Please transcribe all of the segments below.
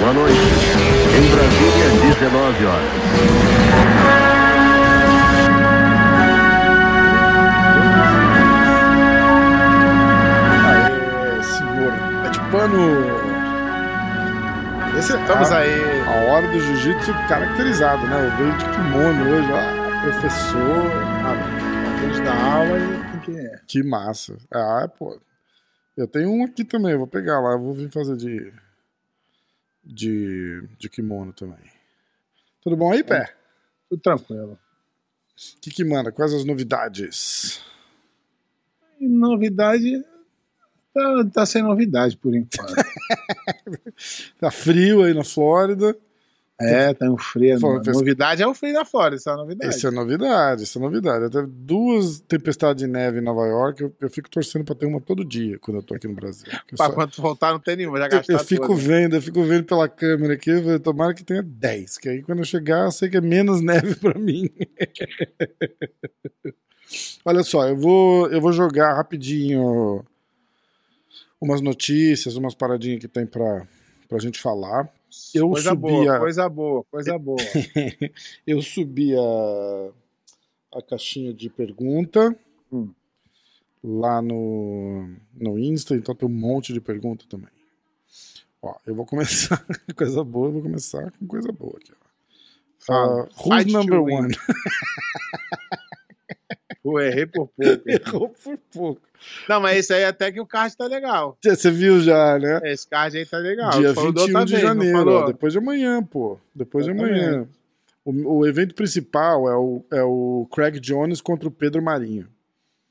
Boa noite. Em Brasília, 19 horas. Pano. Esse é Estamos a, aí. a hora do jiu-jitsu caracterizado, né? Eu veio de kimono hoje, ó. Professor. Ah, Depois da aula e que. Que massa. Ah, pô. Eu tenho um aqui também, eu vou pegar lá, eu vou vir fazer de. de. de kimono também. Tudo bom aí, pé? Tudo tranquilo. O que, que manda? Quais as novidades? Novidade. Tá, tá sem novidade por enquanto. Tá frio aí na Flórida. É, tá um A pessoal. novidade é o frio da Flórida, essa é novidade. Isso é novidade, isso é novidade. Teve duas tempestades de neve em Nova York. Eu, eu fico torcendo pra ter uma todo dia quando eu tô aqui no Brasil. Eu, Pra só- quando voltar não tem nenhuma, já eu- gastar eu fico tudo. vendo, eu fico vendo pela câmera aqui. eu Tomara que tenha 10, que aí quando eu chegar eu sei que é menos neve pra mim. Olha só, eu vou, eu vou jogar rapidinho umas notícias, umas paradinhas que tem pra, pra gente falar. Eu coisa subi boa, a- coisa boa, coisa boa. eu subi a, caixinha de pergunta Hum. lá no, no Insta, então tem um monte de pergunta também. Ó, eu vou começar com coisa boa, eu vou começar com coisa boa aqui. Ó. Uh, who's number one? Pô, errei por pouco. Errou por pouco. Não, mas esse aí até que o card tá legal. Você viu já, né? Esse card aí tá legal. Dia falou da 21 outra de vez, janeiro, ó, depois de amanhã, pô. Depois de Exatamente. amanhã. O, o evento principal é o, é o Craig Jones contra o Pedro Marinho.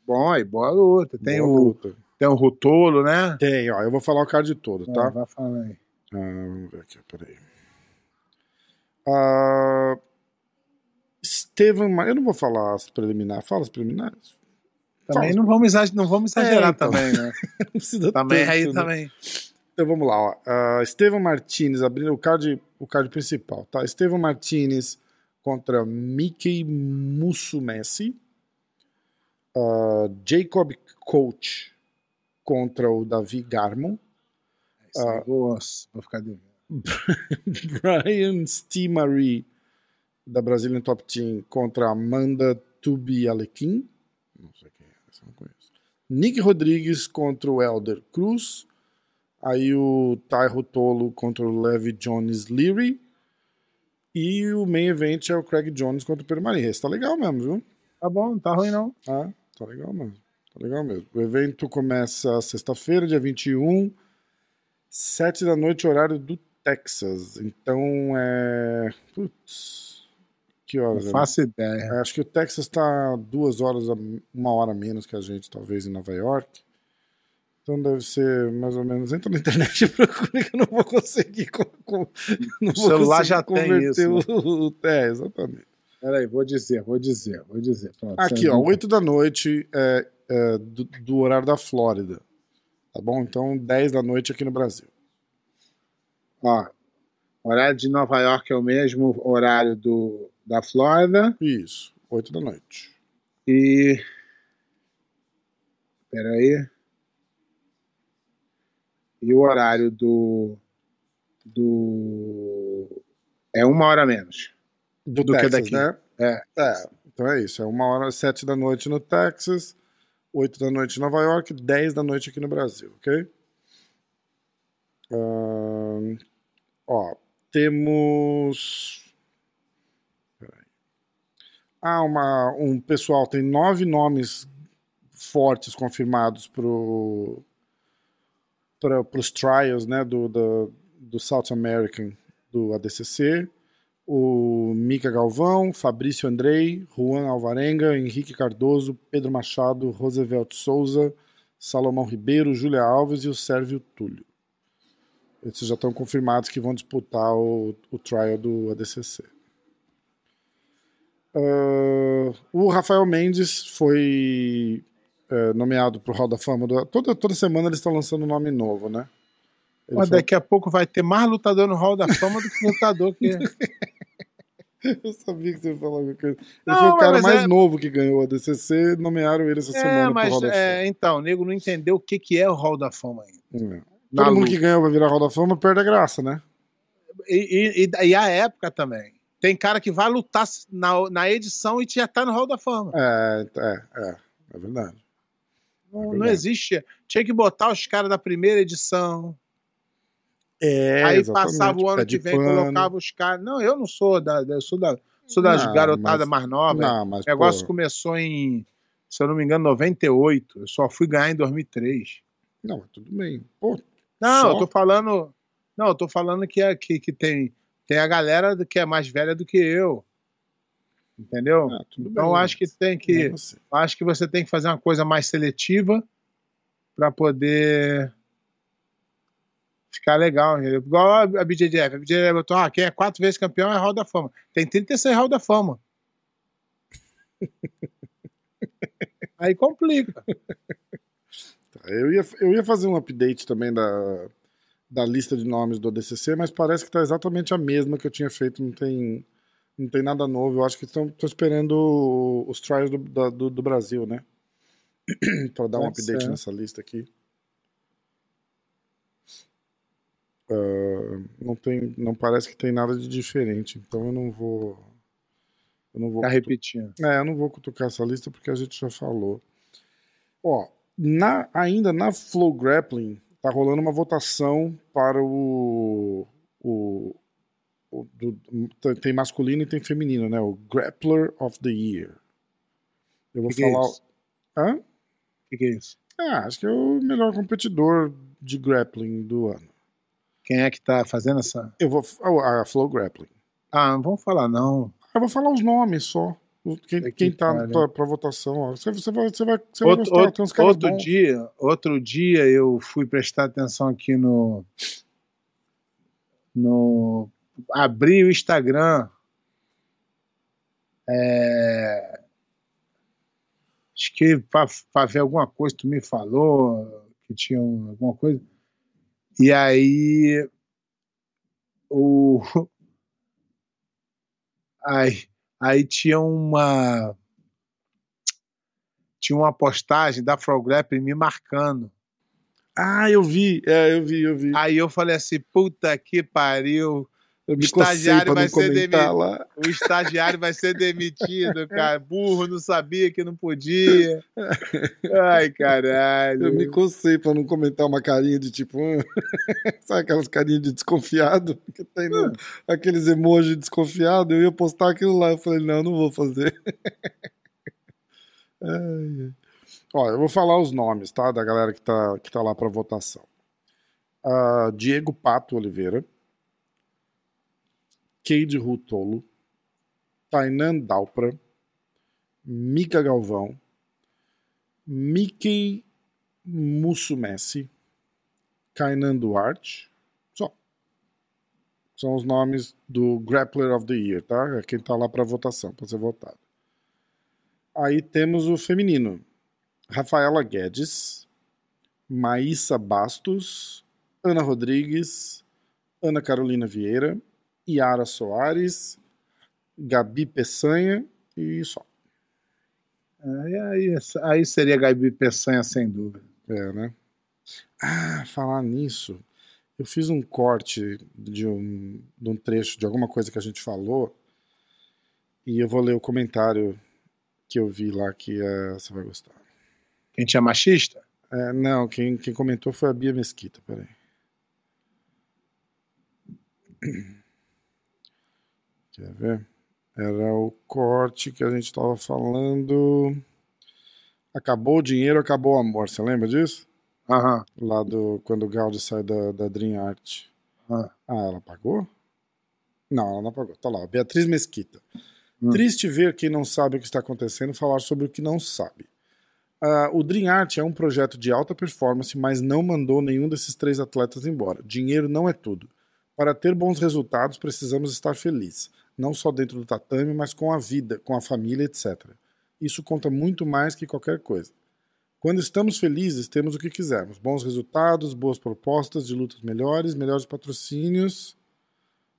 Bom, aí, boa luta. Tem, Boa o, luta. tem o Rutolo, né? Tem, ó. Eu vou falar o card todo, Ah, tá? vai falar aí. Ah, vamos ver aqui, peraí. Ah, Estevam, Ma- eu não vou falar as preliminares. Fala as preliminares. Também não vamos, exagerar, não vamos exagerar É, então. também, né? Não precisa Também tanto, aí né? também. Então vamos lá, ó. Ah, Estevam Martinez abrindo o card, o card principal, tá? Estevam Martinez contra Mickey Musumeci. Ah, Jacob Coach contra o Davi Garmon. Aí, Ah. vou, vou ficar devendo. Brian Stimary da Brazilian Top Team contra Amanda Tubi Alequim. Não sei quem é, essa não conheço. Nick Rodrigues contra o Elder Cruz. Aí o Tyro Tolo contra o Levi Jones Leary. E o main event é o Craig Jones contra o Pedro Maria. Esse tá legal mesmo, viu? Tá bom, não tá ruim não. Ah, tá legal mesmo. Tá legal mesmo. O evento começa sexta-feira, dia 21, 7 da noite, horário do Texas. Então é. Putz. Que Não horas? é? faço ideia. É, Acho que o Texas tá duas horas, uma hora menos que a gente, talvez, em Nova York. Então deve ser mais ou menos. Entra na internet e procura que eu não vou conseguir. co- co- não O celular já tem isso, o- o- É, exatamente. Peraí, vou dizer, vou dizer, vou dizer. Pronto, Aqui, ó, não- 8 da noite é, é, do, do horário da Flórida. Tá bom? Então, 10 da noite aqui no Brasil. Ó, horário de Nova York é o mesmo horário do, da Flórida. Isso, 8 da noite. E. Peraí. E o horário do. Do. É uma hora menos. Do, Do que Texas, daqui. né? É. É, então é isso. É uma hora, 7 da noite no Texas, 8 da noite em Nova York, 10 da noite aqui no Brasil, ok? Ó, temos. Peraí. Ah, uma, um pessoal, tem nove nomes fortes confirmados para os trials né, do, do, do South American do ADCC. O Mica Galvão, Fabrício Andrei, Juan Alvarenga, Henrique Cardoso, Pedro Machado, Roosevelt Souza, Salomão Ribeiro, Júlia Alves e o Sérvio Túlio. Esses já estão confirmados que vão disputar o, o trial do ADCC. Ah, o Rafael Mendes foi eh, nomeado para o Hall da Fama. Do, toda, toda semana eles estão lançando um nome novo, né? Ele Mas foi- daqui a pouco vai ter mais lutador no Hall da Fama do que lutador que. Eu sabia que você ia falar alguma coisa. Ele Não, foi o cara mais é- novo que ganhou a DCC, nomearam ele essa É, semana pro mas Hall da é, então, o nego não entendeu o que, que é o Hall da Fama ainda. Fama. É. Todo mundo luta. que ganhou vai virar Hall da Fama perde a graça, né? E, e, e a época também. Tem cara que vai lutar na, na edição e já tá no Hall da Fama. É, é, é. É verdade. Não, não verdade. existe. Tinha que botar os caras da primeira edição. É, aí passava o ano que vem, pano. colocava os caras. Não, eu não sou da. Eu sou da. Sou das Não, garotadas mas- mais novas. Não, mas, O negócio pô, começou em, se eu não me engano, 98. Eu só fui ganhar em 2003. Não, tudo bem. Pô, Não, Só? eu tô falando. Não, eu tô falando que, é, que, que tem, tem a galera que é mais velha do que eu. Entendeu? ah, então bem, acho que tem que. acho que você tem que fazer uma coisa mais seletiva para poder ficar legal. entendeu? Igual a a BJJF. A BJJF botou, ah, quem é quatro vezes campeão é Hall da Fama. Tem 36 Hall da Fama. Aí complica. Tá, Eu ia, eu ia fazer um update também da, da lista de nomes do ADCC, mas parece que tá exatamente a mesma que eu tinha feito, não tem, não tem nada novo. Eu acho que estão esperando os trials do, do, do Brasil, né? Para dar um Pode update ser. nessa lista aqui. Ah, não tem, não parece que tem nada de diferente, então eu não vou, eu não vou Tá repetindo. é, eu não vou cutucar essa lista porque a gente já falou. Ó, na, ainda na Flow Grappling, tá rolando uma votação para o. o, o- do- tem- masculino e tem feminino, né? O Grappler of the Year. Eu vou Que que é falar. Hã? O que, que é isso? Ah, acho que é o melhor competidor de grappling do ano. Quem é que tá fazendo essa. Eu vou. A Flow Grappling. Ah, não vamos falar, não. Eu vou falar os nomes só. Quem, Que quem tá pra votação. Você, você vai, você vai, você vai Outro, gostar, outro- tem uns caras outro bons. dia, outro dia eu fui prestar atenção aqui no. No. Abri o Instagram. É, acho que para ver alguma coisa, tu me falou que tinha um- alguma coisa. E aí. O. Aí, aí tinha uma tinha uma postagem da Frograp me marcando. Ah, eu vi, é, eu vi, eu vi. Aí eu falei assim, puta que pariu, eu me estagiário vai ser demitido. lá. o estagiário vai ser demitido, cara. Burro, não sabia que não podia. Ai, caralho. Eu me cocei pra não comentar uma carinha de tipo. "Hum", Sabe aquelas carinhas de desconfiado? Que tem no- aqueles emojis desconfiado. Eu ia postar aquilo lá. Eu falei, não, não vou fazer. Ai. Ó, eu vou falar os nomes, tá? Da galera que tá, que tá lá pra votação. Ah, Diego Pato Oliveira. Cade Rutolo. Tainan Dalpra. Mica Galvão. Mickey Mussumessi, Kainan Duarte, só. São os nomes do Grappler of the Year, tá? É quem tá lá para votação, para ser votado. Aí temos o feminino. Rafaela Guedes, Maísa Bastos, Ana Rodrigues, Ana Carolina Vieira, Yara Soares, Gabi Peçanha e só. Aí, aí, aí seria Gabi Peçanha, sem dúvida. É, né? Ah, falar nisso, eu fiz um corte de um, de um trecho de alguma coisa que a gente falou e eu vou ler o comentário que eu vi lá que é, você vai gostar. Quem tinha machista? É, não, quem, quem comentou foi a Bia Mesquita, peraí. Quer ver? Era o corte que a gente estava falando. Acabou o dinheiro, acabou o amor. Você lembra disso? Aham. Lá do quando o Gaudi sai da, da Dream Art. Ah. Ah, ela pagou? Não, ela não pagou. Tá lá, Beatriz Mesquita. Hum. Triste ver quem não sabe o que está acontecendo falar sobre o que não sabe. Ah, o Dream Art é um projeto de alta performance, mas não mandou nenhum desses três atletas embora. Dinheiro não é tudo. Para ter bons resultados, precisamos estar felizes, não só dentro do tatame, mas com a vida, com a família, etc. Isso conta muito mais que qualquer coisa. Quando estamos felizes, temos o que quisermos: bons resultados, boas propostas de lutas melhores, melhores patrocínios.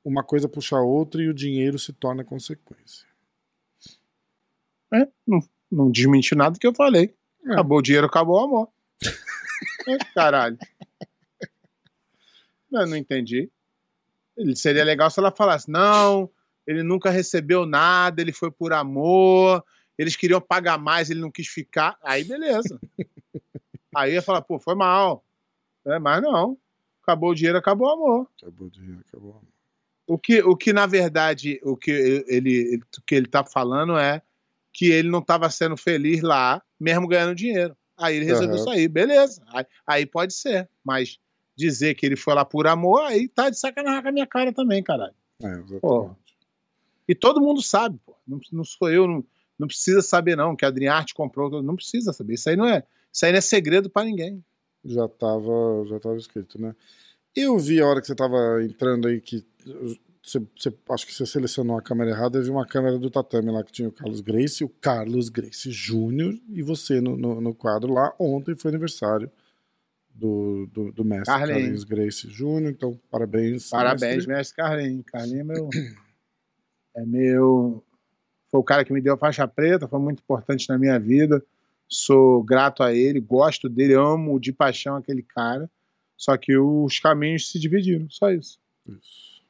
uma coisa puxa a outra e o dinheiro se torna consequência. É, não, não desmente nada que eu falei. É. Acabou o dinheiro, acabou o amor. É, Caralho. Eu não entendi. Seria legal se ela falasse: não, ele nunca recebeu nada, ele foi por amor, eles queriam pagar mais, ele não quis ficar. Aí beleza. Aí ia falar, pô, foi mal. É, mas não. Acabou o dinheiro, acabou o amor. Acabou o dinheiro, acabou o amor. O que, o que na verdade, o que ele, ele, o que ele tá falando é que ele não estava sendo feliz lá, mesmo ganhando dinheiro. Aí ele resolveu Aham. sair, beleza. Aí, aí pode ser. Mas dizer que ele foi lá por amor, aí tá de sacanagem com a minha cara também, caralho. É. Pô. E todo mundo sabe, pô. Não, não sou eu, não, não precisa saber, não, que a Adriarte comprou. Não precisa saber. Isso aí não é, isso aí não é segredo pra ninguém. Já tava, já tava escrito, né? Eu vi a hora que você tava entrando aí que você, você- acho que você selecionou a câmera errada. Eu vi uma câmera do tatame lá que tinha o Carlos Grace, o Carlos Grace Júnior e você no, no, no quadro lá. Ontem foi aniversário do, do, do mestre Carlinhos. Carlos Grace Júnior. Então, parabéns. Parabéns, mestre. mestre Carlinhos. Carlinhos é meu. É meu. Foi o cara que me deu a faixa preta, foi muito importante na minha vida. Sou grato a ele, gosto dele, amo de paixão aquele cara. Só que os caminhos se dividiram, só isso. Isso.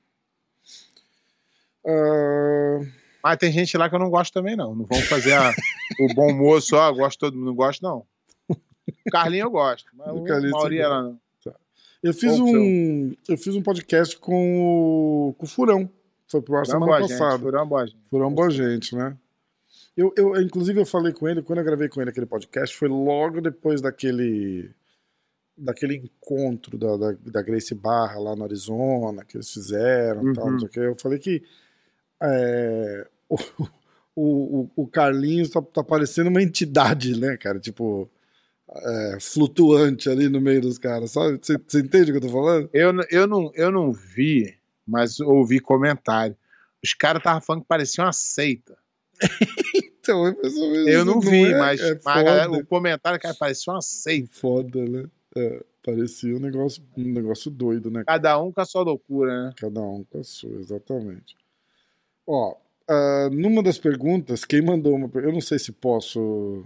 Ah, Mas tem gente lá que eu não gosto também, não. Não vamos fazer a- o bom moço, ó, gosto todo mundo, não gosto, não. O Carlinho eu gosto, mas O maioria lá não. eu fiz um, eu fiz um podcast com o, com o Furão. Foi pro ar Furão semana boa gente, passada. Furão boa gente. Furão boa gente, né? Eu, eu, inclusive, eu falei com ele, quando eu gravei com ele aquele podcast, foi logo depois daquele daquele encontro da, da, da Grace Barra lá no Arizona, que eles fizeram e tal, Uhum. não sei o que. Eu falei que é, o, o, o- Carlinhos tá, tá parecendo uma entidade, né, cara? Tipo, é, flutuante ali no meio dos caras, sabe? Você entende o que eu tô falando? Eu, eu, não, eu não vi, mas ouvi comentário. Os caras estavam falando que parecia uma seita. Então, é ou menos Eu não isso, vi, é? mas, É mas galera- o comentário, cara, parecia uma seita. Foda, né? É, parecia um negócio, um negócio doido, né? Cada um com a sua loucura, né? Cada um com a sua, exatamente. Ó, ah, numa das perguntas, quem mandou uma. Eu não sei se posso.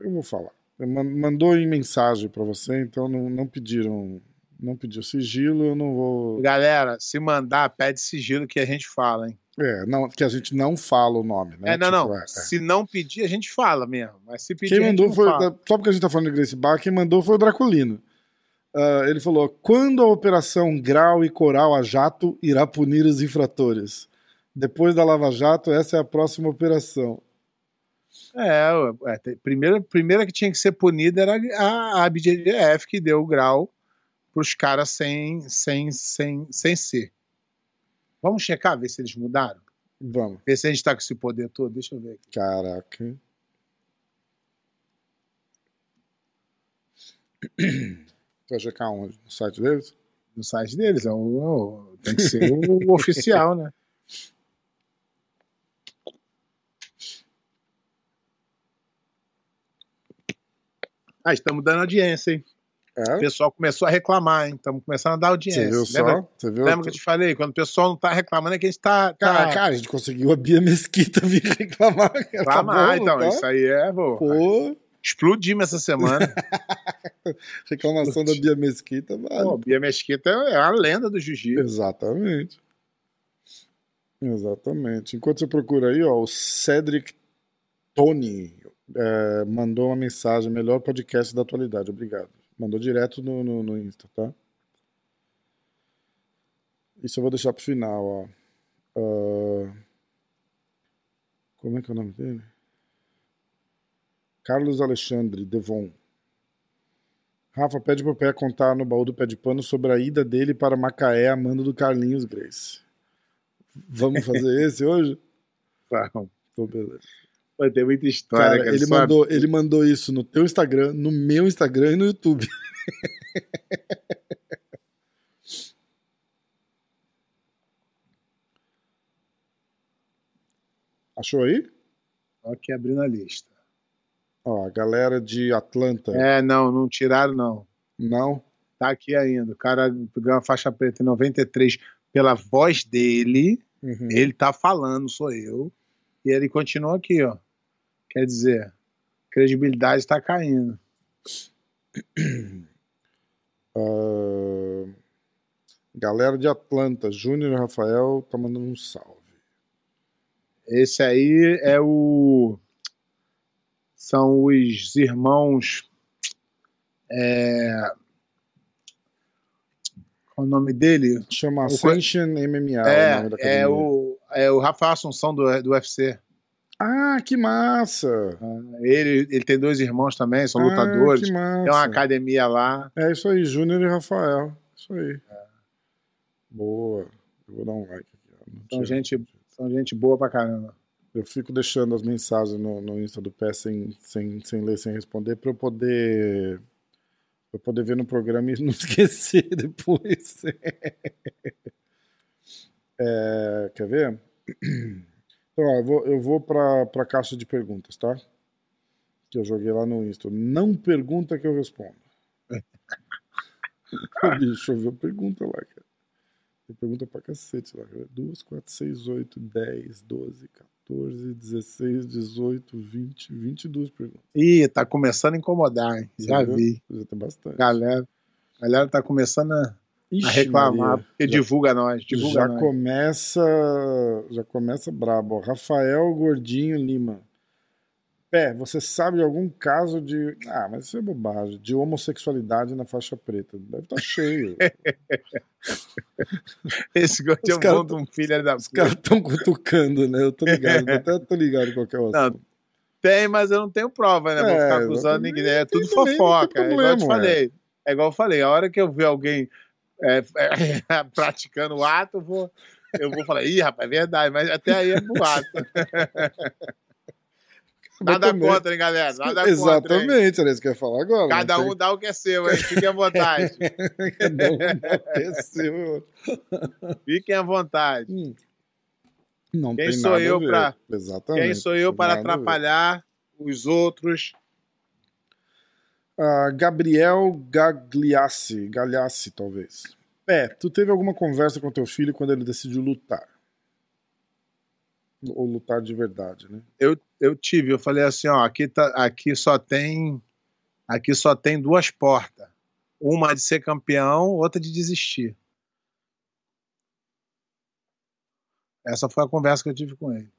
Eu vou falar. Man- Mandou em mensagem pra você, então não, não pediram. Não pediu sigilo, eu não vou. Galera, se mandar, pede sigilo que a gente fala, hein? É, não, que a gente não fala o nome, né? É, não, Tipo, não. é, é. Se não pedir, a gente fala mesmo. Mas se pedir, Quem a gente mandou não foi. fala. Só porque a gente tá falando de Grace Bar, quem mandou foi o Draculino. Ah, ele falou: quando a operação Grau e Coral a Jato irá punir os infratores? Depois da Lava Jato, essa é a próxima operação. É, é, primeira, primeira que tinha que ser punida era a, a que deu o grau pros caras sem, sem, sem, sem ser. Vamos checar, ver se eles mudaram? Vamos. Ver se a gente tá com esse poder todo. Deixa eu ver aqui. Caraca. Vai checar onde? No site deles? No site deles. É o, tem que ser o oficial, né? Ah, estamos dando audiência, hein? O É? pessoal começou a reclamar, hein? Estamos começando a dar audiência. Você viu Lembra, só? Você viu? lembra que eu te falei? Quando o pessoal não tá reclamando, é que a gente tá. tá Cara, cara, a gente conseguiu a Bia Mesquita vir reclamar. Tá reclamar, bom, então. tá? Isso aí é, pô. Pô, Explodimos essa semana. reclamação da Bia Mesquita, vale. Pô, Bia Mesquita é a lenda do jiu-jitsu. Exatamente. Exatamente. Enquanto você procura aí, ó, o Cedric Tony é, mandou uma mensagem, melhor podcast da atualidade, obrigado. Mandou direto no, no, no Insta, tá? Isso eu vou deixar pro final, ó. Ah, como é que é o nome dele? Carlos Alexandre Devon. Rafa pede pro Pé contar no baú do pé de pano sobre a ida dele para Macaé a mando do Carlinhos Grace. Vamos fazer esse hoje? Então, Então, beleza. Pô, tem muita história, Cara, cara. ele, só- mandou, ele mandou isso no teu Instagram, no meu Instagram e no YouTube. Achou aí? Ó, aqui abrindo a lista. Ó, a galera de Atlanta. É, não, não tiraram, não. Não? Tá aqui ainda. O cara ganhou a faixa preta em 93 pela voz dele, Uhum. ele tá falando, sou eu, e ele continua aqui, ó. Quer dizer, credibilidade está caindo. Ah, galera de Atlanta, Júnior e Rafael tá mandando um salve. Esse aí é o. São os irmãos. É... Qual é o nome dele? Chama O Ascension MMA. o é, nome da é, academia. o, é o Rafael Assunção do, do UFC. Ah, que massa! Ele, ele tem dois irmãos também, são Ah, lutadores. que Tem uma massa. academia lá. É isso aí, Júnior e Rafael. Isso aí. Boa. Eu vou dar um like aqui. São gente, são gente boa pra caramba. Eu fico deixando as mensagens no, no Insta do pé sem, sem, sem ler, sem responder, pra eu poder. Pra eu poder ver no programa e não esquecer depois. É, quer ver? Então, ó, eu vou, eu vou pra, pra caixa de perguntas, tá? Que eu joguei lá no Insta. Não pergunta que eu respondo. Bicho, eu a pergunta lá, cara. Tem pergunta pra cacete lá. cara. 2, 4, 6, 8, 10, 12, 14, 16, 18, 20, 22 perguntas. Ih, tá começando a incomodar, hein? Já Você viu? vi. Já tem bastante. Galera, galera tá começando a, a Ixi, reclamar, Maria. porque divulga nós, divulga já nós. começa já começa brabo. ó. Rafael Gordinho Lima. Pé, você sabe de algum caso de. Ah, mas isso é bobagem. De homossexualidade na faixa preta. Deve estar cheio. Esse gordinho é um um filho da Os caras estão cutucando, né? Eu tô ligado. Até tô ligado qual que é o Não, assunto. Tem, mas eu não tenho prova, né? Vou É, ficar acusando ninguém. É tudo fofoca. É igual eu te falei. É igual eu falei. A hora que eu ver alguém é, é, praticando o ato, eu vou, eu vou falar, ih, rapaz, é verdade, mas até aí é boato. Nada contra, hein, galera? Nada contra. Exatamente, era isso que eu ia falar agora. Cada um dá o que é seu, hein? Fiquem à vontade. tem- Cada um aconteceu. Fiquem à vontade. Hum. Não Quem tem sou nada eu. Quem sou eu tem para atrapalhar os outros? Ah, Gabriel Gagliassi, Gagliassi, talvez. É, tu teve alguma conversa com teu filho quando ele decidiu lutar? Ou lutar de verdade, né? eu, eu tive, eu falei assim, ó, aqui, tá, aqui só tem aqui só tem duas portas. Uma de ser campeão, outra de desistir. Essa foi a conversa que eu tive com ele.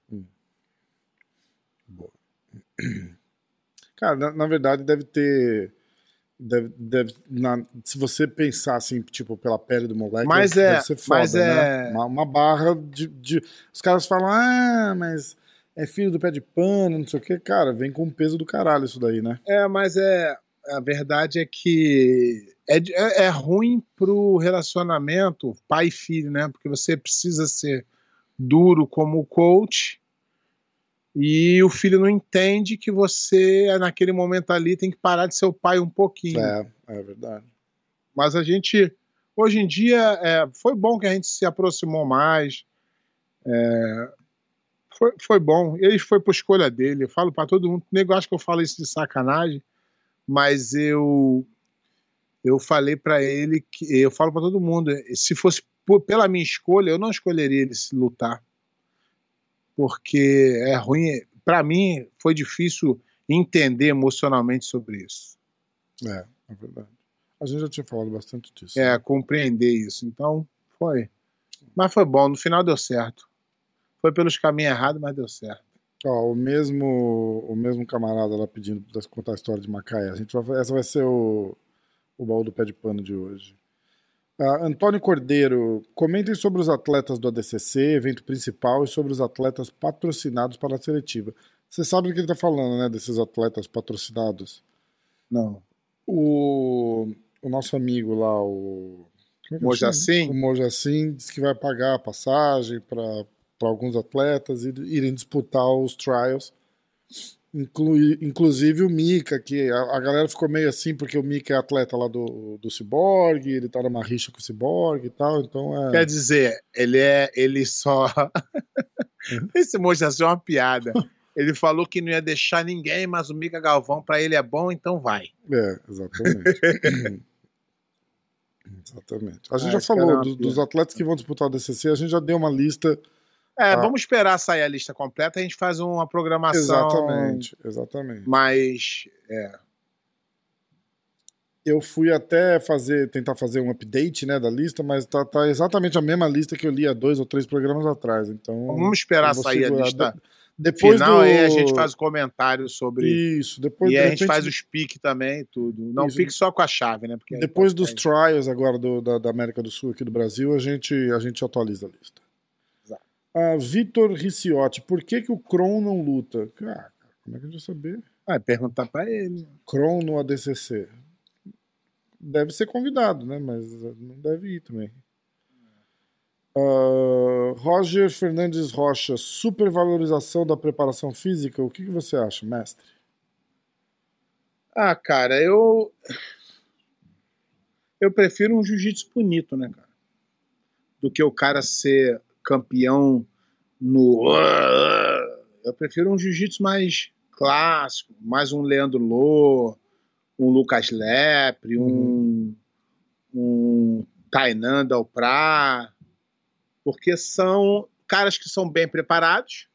Boa. Cara, na, na verdade deve ter. Deve, deve, na- se você pensar assim, tipo, pela pele do moleque, Mas deve é- ser foda, mas é- né? Uma, uma barra de, de- Os caras falam, ah, mas é filho do pé de pano, não sei o quê. Cara, vem com o peso do caralho isso daí, né? É, mas é a verdade é que é, é, é ruim pro relacionamento pai e filho, né? Porque você precisa ser duro como coach e o filho não entende que você naquele momento ali tem que parar de ser o pai um pouquinho. É, é verdade. Mas a gente hoje em dia é, foi bom que a gente se aproximou mais. É, foi, foi bom. Ele foi por escolha dele. Eu falo para todo mundo. O nego acha que eu falo isso de sacanagem, mas eu eu falei para ele que eu falo para todo mundo. Se fosse por- pela minha escolha, eu não escolheria ele se lutar, porque é ruim. Para mim foi difícil entender emocionalmente sobre isso. É, é verdade. A gente já tinha falado bastante disso. é, compreender isso. Então, foi. Mas foi bom, no final deu certo. Foi pelos caminhos errados, mas deu certo. Ó, o mesmo, o mesmo camarada lá pedindo pra contar a história de Macaé. A gente vai, essa vai ser o, o baú do pé de pano de hoje. Ah, Antônio Cordeiro, comentem sobre os atletas do ADCC, evento principal, e sobre os atletas patrocinados para a seletiva. Você sabe do que ele está falando, né? Desses atletas patrocinados. Não. O, o nosso amigo lá, o. é Mojacin? O Mojacin disse que vai pagar a passagem para alguns atletas ir- irem disputar os trials. Inclui, inclusive o Mika, que a, a galera ficou meio assim, porque o Mika é atleta lá do, do Cyborg, ele tá numa rixa com o Cyborg e tal, então é. Quer dizer, ele é. Ele só. Esse moço é uma piada. Ele falou que não ia deixar ninguém, mas o Mica Galvão, pra ele é bom, então vai. É, exatamente. Exatamente. A gente Ah, já cara é falou uma dos, dos atletas que vão disputar o DCC, a gente já deu uma lista. É, Ah. vamos esperar sair a lista completa, a gente faz uma programação Exatamente, exatamente. mais. É, Eu fui até fazer, tentar fazer um update né, da lista, mas tá, tá exatamente a mesma lista que eu li há dois ou três programas atrás. Então, vamos esperar sair a lista De- depois final, do... aí a gente faz o comentário sobre. Isso, depois e de aí a gente repente, faz os piques também, tudo. Não Isso. pique só com a chave, né? Porque aí Depois dos trials agora do- da, da América do Sul aqui do Brasil, a gente, a gente atualiza a lista. Ah, Vitor Riciotti, por que, que o Kron não luta? Cara, como é que a gente vai saber? Ah, perguntar pra ele. Kron no ADCC. Deve ser convidado, né? Mas não deve ir também. Ah, Roger Fernandes Rocha, supervalorização da preparação física. O que, que você acha, mestre? Ah, cara, eu. Eu prefiro um jiu-jitsu bonito, né, cara? Do que o cara ser campeão no. Eu prefiro um jiu-jitsu mais clássico, mais um Leandro Lô, um Lucas Lepre, um, um Tainan Dalprá, porque são caras que são bem preparados,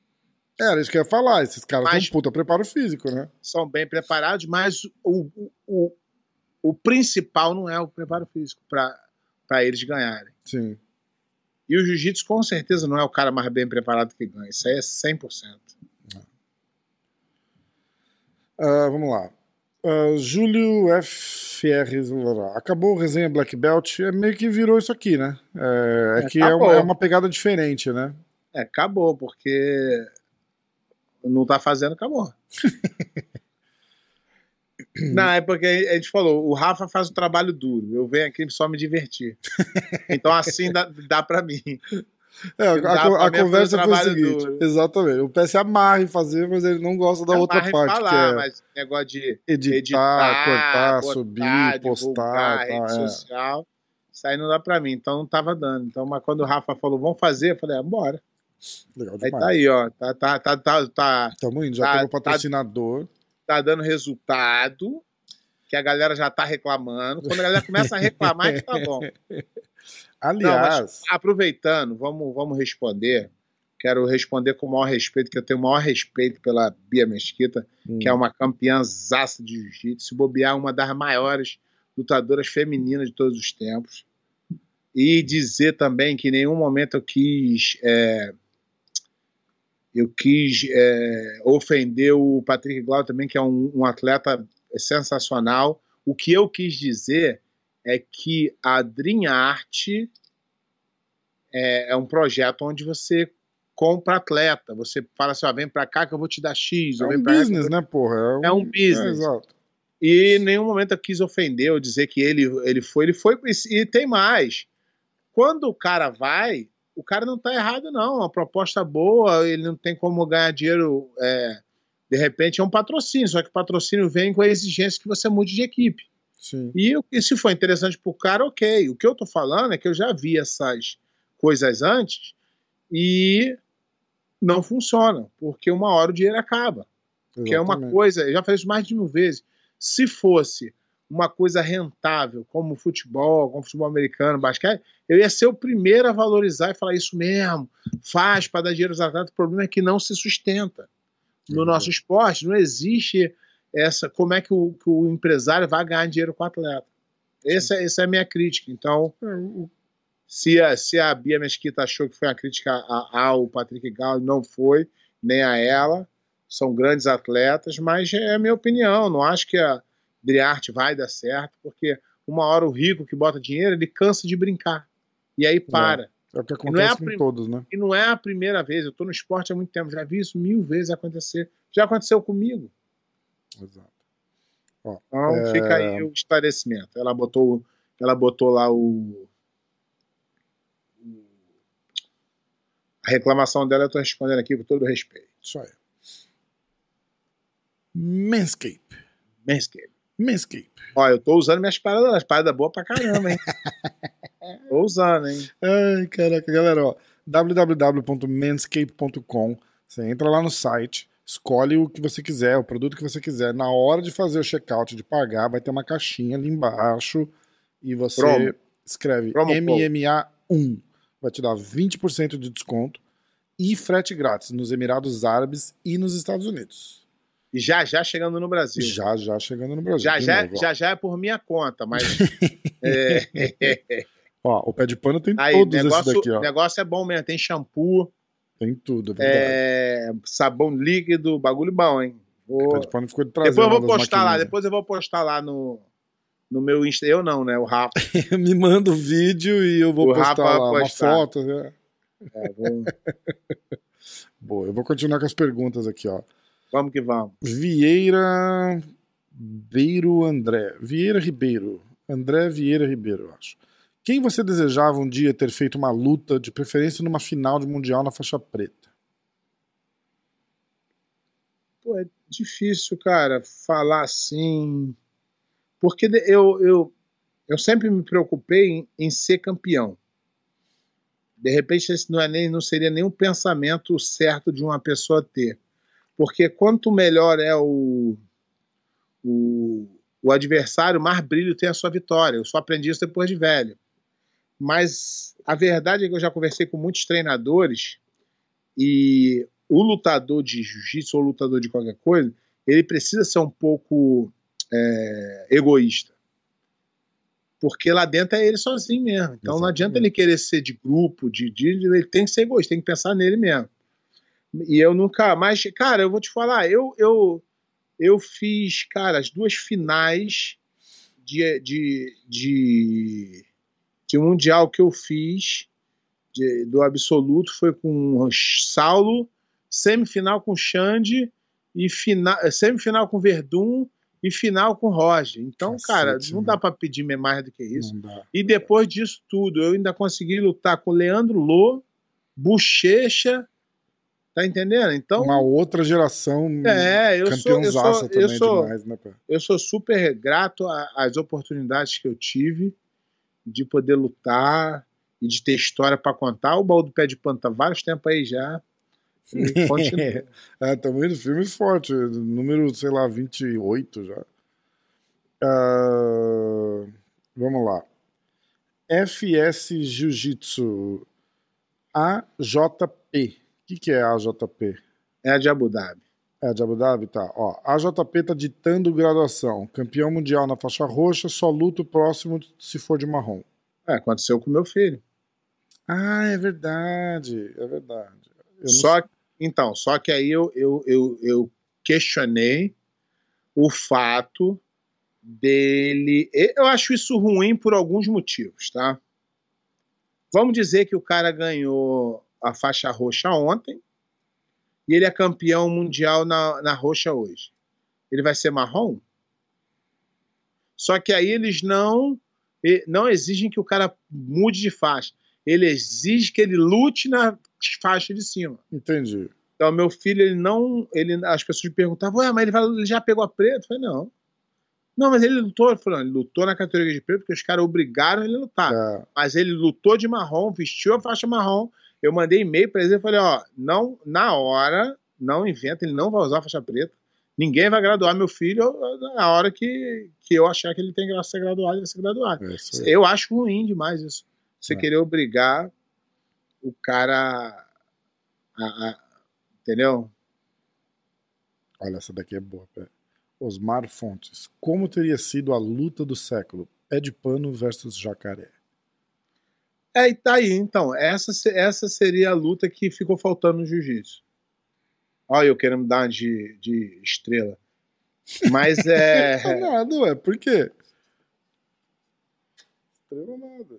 Era isso que eu ia falar. Esses caras Mas- têm um puta preparo físico, né? são bem preparados, mas o, o, o, o principal não é o preparo físico para eles ganharem. Sim. E o jiu-jitsu com certeza não é o cara mais bem preparado que ganha. Isso aí é 100%. Ah, vamos lá. Ah, Júlio FR. Acabou o resenha Black Belt. É meio que virou isso aqui, né? É, é É, que é uma, é uma pegada diferente, né? É, acabou, porque não tá fazendo, acabou. Não, é porque a gente falou, o Rafa faz o trabalho duro, eu venho aqui só me divertir. Então assim dá, dá para mim. É, a, a- a conversa foi o seguinte: duro. exatamente. O PS amarra em fazer, mas ele não gosta da outra parte, falar, que é mas negócio de editar, editar, cortar, botar, subir, postar. divulgar, Tá, rede é. social. Isso aí não dá pra mim, então não tava dando. Então, mas quando o Rafa falou, vamos fazer, eu falei, ah, bora. Legal Aí demais. tá aí, ó. Tá, tá, tá, tá, tá, Tamo indo, já Tá- temos tá- patrocinador. tá dando resultado, que a galera já tá reclamando. Quando a galera começa a reclamar, é que tá bom. Aliás, Aproveitando, vamos, vamos responder. Quero responder com o maior respeito, que eu tenho o maior respeito pela Bia Mesquita, hum, que é uma campeãzaça de jiu-jitsu, bobear uma das maiores lutadoras femininas de todos os tempos. E dizer também que em nenhum momento eu quis é, eu quis é, ofender o Patrick Glau também, que é um, um atleta sensacional. O que eu quis dizer é que a Dream Art é, é um projeto onde você compra atleta. Você fala assim, ó, vem pra cá que eu vou te dar X. é um pra cá que eu business, né, porra? É um business. É, exato. e em nenhum momento eu quis ofender ou dizer que ele, ele foi, ele foi. E tem mais. Quando o cara vai, o cara não tá errado, não. Uma proposta boa, ele não tem como ganhar dinheiro. é, de repente é um patrocínio, só que o patrocínio vem com a exigência que você mude de equipe. Sim. E, e se for interessante pro cara, ok. O que eu tô falando é que eu já vi essas coisas antes e não funcionam, porque uma hora o dinheiro acaba que é uma exatamente. coisa, eu já falei isso mais de mil vezes. Se fosse uma coisa rentável, como futebol, como futebol americano, basquete, eu ia ser o primeiro a valorizar e falar isso mesmo, faz para dar dinheiro aos atletas. O problema é que não se sustenta. No Uhum. nosso esporte, não existe essa. Como é que o, que o empresário vai ganhar dinheiro com o atleta? Essa, essa é a minha crítica. Então, É, se a, se a Bia Mesquita achou que foi uma crítica a- ao Patrick Gall, não foi, nem a ela. São grandes atletas, mas é a minha opinião. Não acho que a Driarte vai dar certo, porque uma hora o rico que bota dinheiro, ele cansa de brincar. E aí para. é o que é acontece a com todos, né? E não é a primeira vez. Eu estou no esporte há muito tempo, já vi isso mil vezes acontecer. Já aconteceu comigo. Exato. Então É. fica aí o esclarecimento. Ela botou, ela botou lá o. A reclamação dela eu estou respondendo aqui com todo respeito. Isso aí. Manscape. Manscaped. Manscape. Ó, eu tô usando minhas paradas, as paradas boas pra caramba, hein? tô usando, hein? Ai, caraca, galera, ó. www.manscape.com. Você entra lá no site, escolhe o que você quiser, o produto que você quiser. Na hora de fazer o checkout, de pagar, vai ter uma caixinha ali embaixo e você Promo. escreve Promo code. MMA1. Vai te dar 20% de desconto e frete grátis nos Emirados Árabes e nos Estados Unidos. E já já chegando no Brasil. Já, já chegando no Brasil. Já já, novo, já já é por minha conta, mas. é, Ó, o pé de pano tem aí, todos negócio, esses daqui, ó. negócio é bom mesmo. Tem shampoo, Tem tudo, é é, sabão líquido, bagulho bom, hein? O Vou- pé de pano ficou de Depois eu vou postar lá, depois eu vou postar lá no, no meu Insta. Eu não, né? O Rafa. Me manda o vídeo e eu vou O postar lá uma foto. né? É, vou- Boa, eu vou continuar com as perguntas aqui, ó. Vamos que vamos. Vieira Beiro André. Vieira Ribeiro. André Vieira Ribeiro, eu acho. Quem você desejava um dia ter feito uma luta, de preferência numa final de mundial na faixa preta? Pô, é difícil, cara, falar assim. Porque eu, eu, eu sempre me preocupei em, em ser campeão. De repente, esse não, é nem, não seria nem um pensamento certo de uma pessoa ter. Porque quanto melhor é o, o, o adversário, mais brilho tem a sua vitória. Eu só aprendi isso depois de velho. Mas a verdade é que eu já conversei com muitos treinadores e o lutador de jiu-jitsu ou lutador de qualquer coisa, ele precisa ser um pouco é, egoísta. Porque lá dentro é ele sozinho mesmo. Então não adianta Exatamente. ele querer ser de grupo, de, de ele tem que ser egoísta, tem que pensar nele mesmo. E eu nunca, mas cara, eu vou te falar, eu eu eu fiz, cara, as duas finais de, de, de, de mundial que eu fiz de- do absoluto foi com o Saulo, semifinal com Xande e final, semifinal com Verdun e final com Roger. Então, Cacete, cara, não mano. dá pra pedir mais do que isso. E depois disso tudo, eu ainda consegui lutar com Leandro Lô, Bochecha, tá entendendo? Então, Uma outra geração é, eu sou, eu sou, também eu sou, demais, né, eu sou super grato às oportunidades que eu tive de poder lutar e de ter história para contar. O baú do pé de pano tá vários tempos aí já. E continua. É, também do filme forte, número, sei lá, 28 já. Ah, vamos lá. FS Jiu-Jitsu AJP. O que, que é AJP? é a de Abu Dhabi. É de Abu Dhabi? Tá. Ó, AJP tá ditando graduação. Campeão mundial na faixa roxa, só luta o próximo se for de marrom. É, aconteceu com meu filho. Ah, é verdade. É verdade. Só, então, só que aí eu, eu, eu, eu questionei o fato dele. Eu acho isso ruim por alguns motivos, tá? Vamos dizer que o cara ganhou a faixa roxa ontem e ele é campeão mundial na, na roxa hoje. Ele vai ser marrom? Só que aí eles não não exigem que o cara mude de faixa. Ele exige que ele lute na faixa de cima. Entendi. Então, meu filho, ele não. Ele, as pessoas me perguntavam, ué, mas ele, vai- ele já pegou a preta? Eu falei, não. Não, mas ele lutou. Não, ele lutou na categoria de preto porque os caras obrigaram ele a lutar. É, Mas ele lutou de marrom, vestiu a faixa marrom. Eu mandei e-mail pra ele e falei, ó, não, na hora, não inventa, ele não vai usar a faixa preta. Ninguém vai graduar meu filho na hora que, que eu achar que ele tem graça de ser graduado, ele vai ser graduado. é. Eu acho ruim demais isso. Você É. querer obrigar o cara a, a- entendeu? Olha, essa daqui é boa. pera. Osmar Fontes. Como teria sido a luta do século? Pé de pano versus jacaré. É, e tá aí, então. Essa, essa seria a luta que ficou faltando no jiu-jitsu. Olha, eu querendo dar de, de estrela. Mas É é. nada, ué. Por quê? Estrela nada.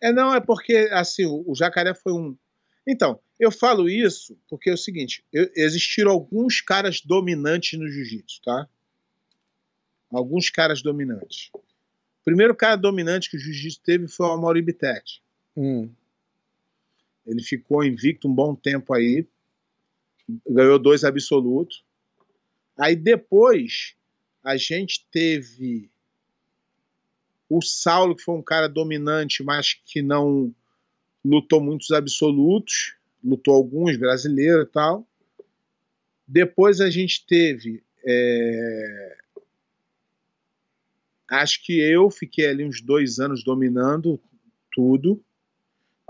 É, não, é porque, assim, o, o jacaré foi um. Então, eu falo isso porque é o seguinte: eu- existiram alguns caras dominantes no jiu-jitsu, tá? Alguns caras dominantes. O primeiro cara dominante que o jiu-jitsu teve foi o Amaury Bittet. Hum, Ele ficou invicto um bom tempo aí, ganhou dois absolutos. Aí depois a gente teve o Saulo, que foi um cara dominante, mas que não lutou muitos absolutos, lutou alguns brasileiros e tal. Depois a gente teve é, Acho que eu fiquei ali uns dois anos dominando tudo.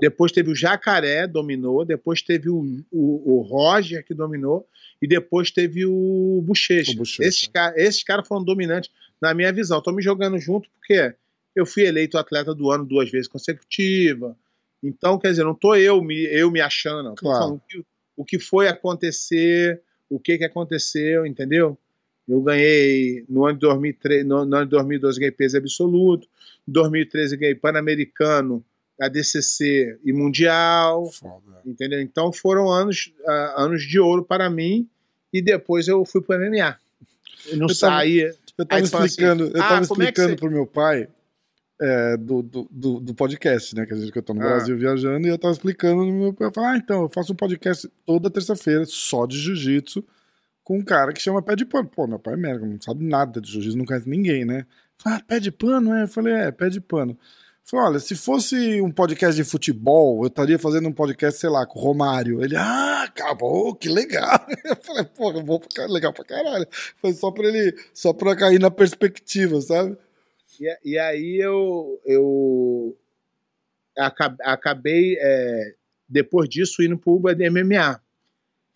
Depois teve o Jacaré, dominou. Depois teve o, o, o Roger, que dominou. E depois teve o Bochecha. Esses, esses caras foram dominantes, na minha visão. Estão me jogando junto porque eu fui eleito atleta do ano duas vezes consecutiva. Então, quer dizer, não tô eu me, eu me achando, não. Claro. falando o que, o que foi acontecer, o que, que aconteceu, entendeu? Eu ganhei no ano de 2003, no, no ano de 2012 ganhei peso absoluto, em 2013 ganhei Pan-Americano, ADCC e Mundial, Foda. entendeu? Então foram anos, ah, anos de ouro para mim e depois eu fui para MMA. Eu não Eu tava- saía. Eu tava Aí tu fala assim, explicando, eu "Ah, tava como é que explicando você-" pro meu pai é, do, do, do, do podcast, né? Que a gente que eu tô no Ah. Brasil viajando, e eu tava explicando no meu pai. Eu falei, ah, então, eu faço um podcast toda terça-feira só de jiu-jitsu com um cara que chama Pé de Pano. Pô, meu pai é médico, não sabe nada de jiu-jitsu, não conhece ninguém, né? Ah, pé de pano, é? Eu falei, é, pé de pano. Eu Falei, olha, se fosse um podcast de futebol, eu estaria fazendo um podcast, sei lá, com o Romário. Ele, ah, acabou, que legal. Eu falei, porra, bom pra caralho, legal pra caralho. Foi só pra ele, só pra cair na perspectiva, sabe? E, e aí eu, eu aca- acabei, é, depois disso, indo pro Uber de MMA.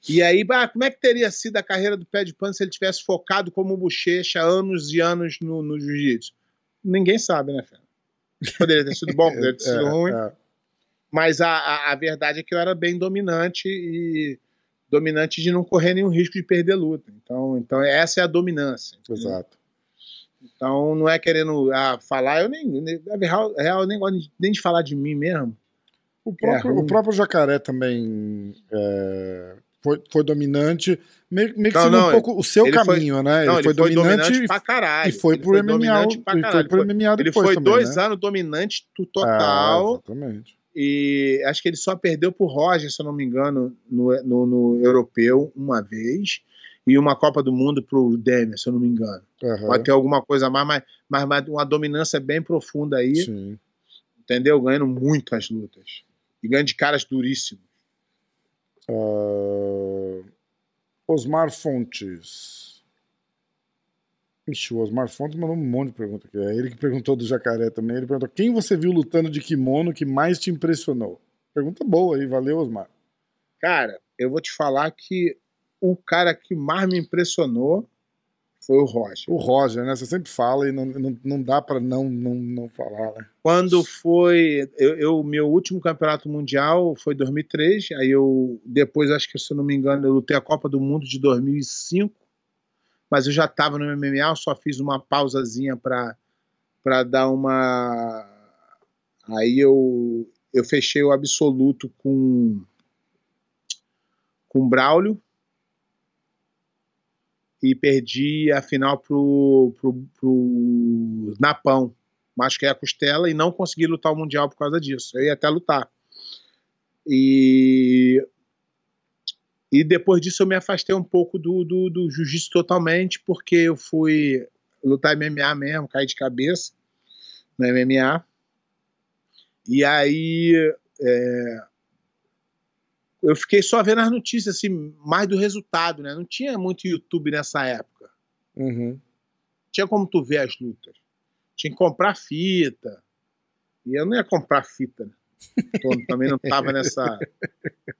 E aí, como é que teria sido a carreira do pé de pano se ele tivesse focado como bochecha anos e anos no, no jiu-jitsu? Ninguém sabe, né, Fernando? Poderia ter sido bom, poderia ter sido É, ruim. é. Mas a, a, a verdade é que eu era bem dominante e dominante de não correr nenhum risco de perder luta. Então, então essa é a dominância. entendeu? Exato. Então não é querendo ah, falar, eu nem, nem- na real, real, eu nem gosto nem de falar de mim mesmo. O próprio, ruim. o próprio Jacaré também é, foi, foi dominante, meio, meio que Não, não, um pouco o seu ele foi- caminho, né? Não, ele, foi, dominante, pra caralho. e foi Ele pro MMA, e foi pro MMA Ele depois foi também, dois né? anos dominante Ah, total. exatamente. e acho que ele só perdeu pro Roger, se eu não me engano, no, no, no europeu uma vez. E uma Copa do Mundo pro Demer, se eu não me engano. Aham, Pode ter alguma coisa a mais, mas, mas, mas uma dominância bem profunda aí, Sim. entendeu? Ganhando muitas lutas. E ganhando de caras duríssimos. Ah, Osmar Fontes. Ixi, o Osmar Fontes mandou um monte de pergunta aqui. É ele que perguntou do jacaré também. Ele perguntou: quem você viu lutando de kimono que mais te impressionou? Pergunta boa aí, valeu, Osmar. Cara, eu vou te falar que o cara que mais me impressionou foi o Roger. O Roger, né? Você sempre fala e não, não, não dá pra não, não, não falar, né? Quando foi. Eu, eu- meu último campeonato mundial foi 2003. Aí eu. Depois, acho que se eu não me engano, eu lutei a Copa do Mundo de 2005. Mas eu já estava no MMA, só fiz uma pausazinha para para dar uma. Aí eu, eu fechei o absoluto com. com Braulio. E perdi a final pro, pro, pro Napão machuquei a costela e não consegui lutar o Mundial por causa disso. Eu ia até lutar. E, e depois disso eu me afastei um pouco do, do, do jiu-jitsu totalmente, porque eu fui lutar MMA mesmo, caí de cabeça no MMA. E aí é, eu fiquei só vendo as notícias, assim, mais do resultado, né? Não tinha muito YouTube nessa época Uhum. tinha como tu ver as lutas. Tinha que comprar fita. E eu não ia comprar fita. Né? Então, também não tava nessa.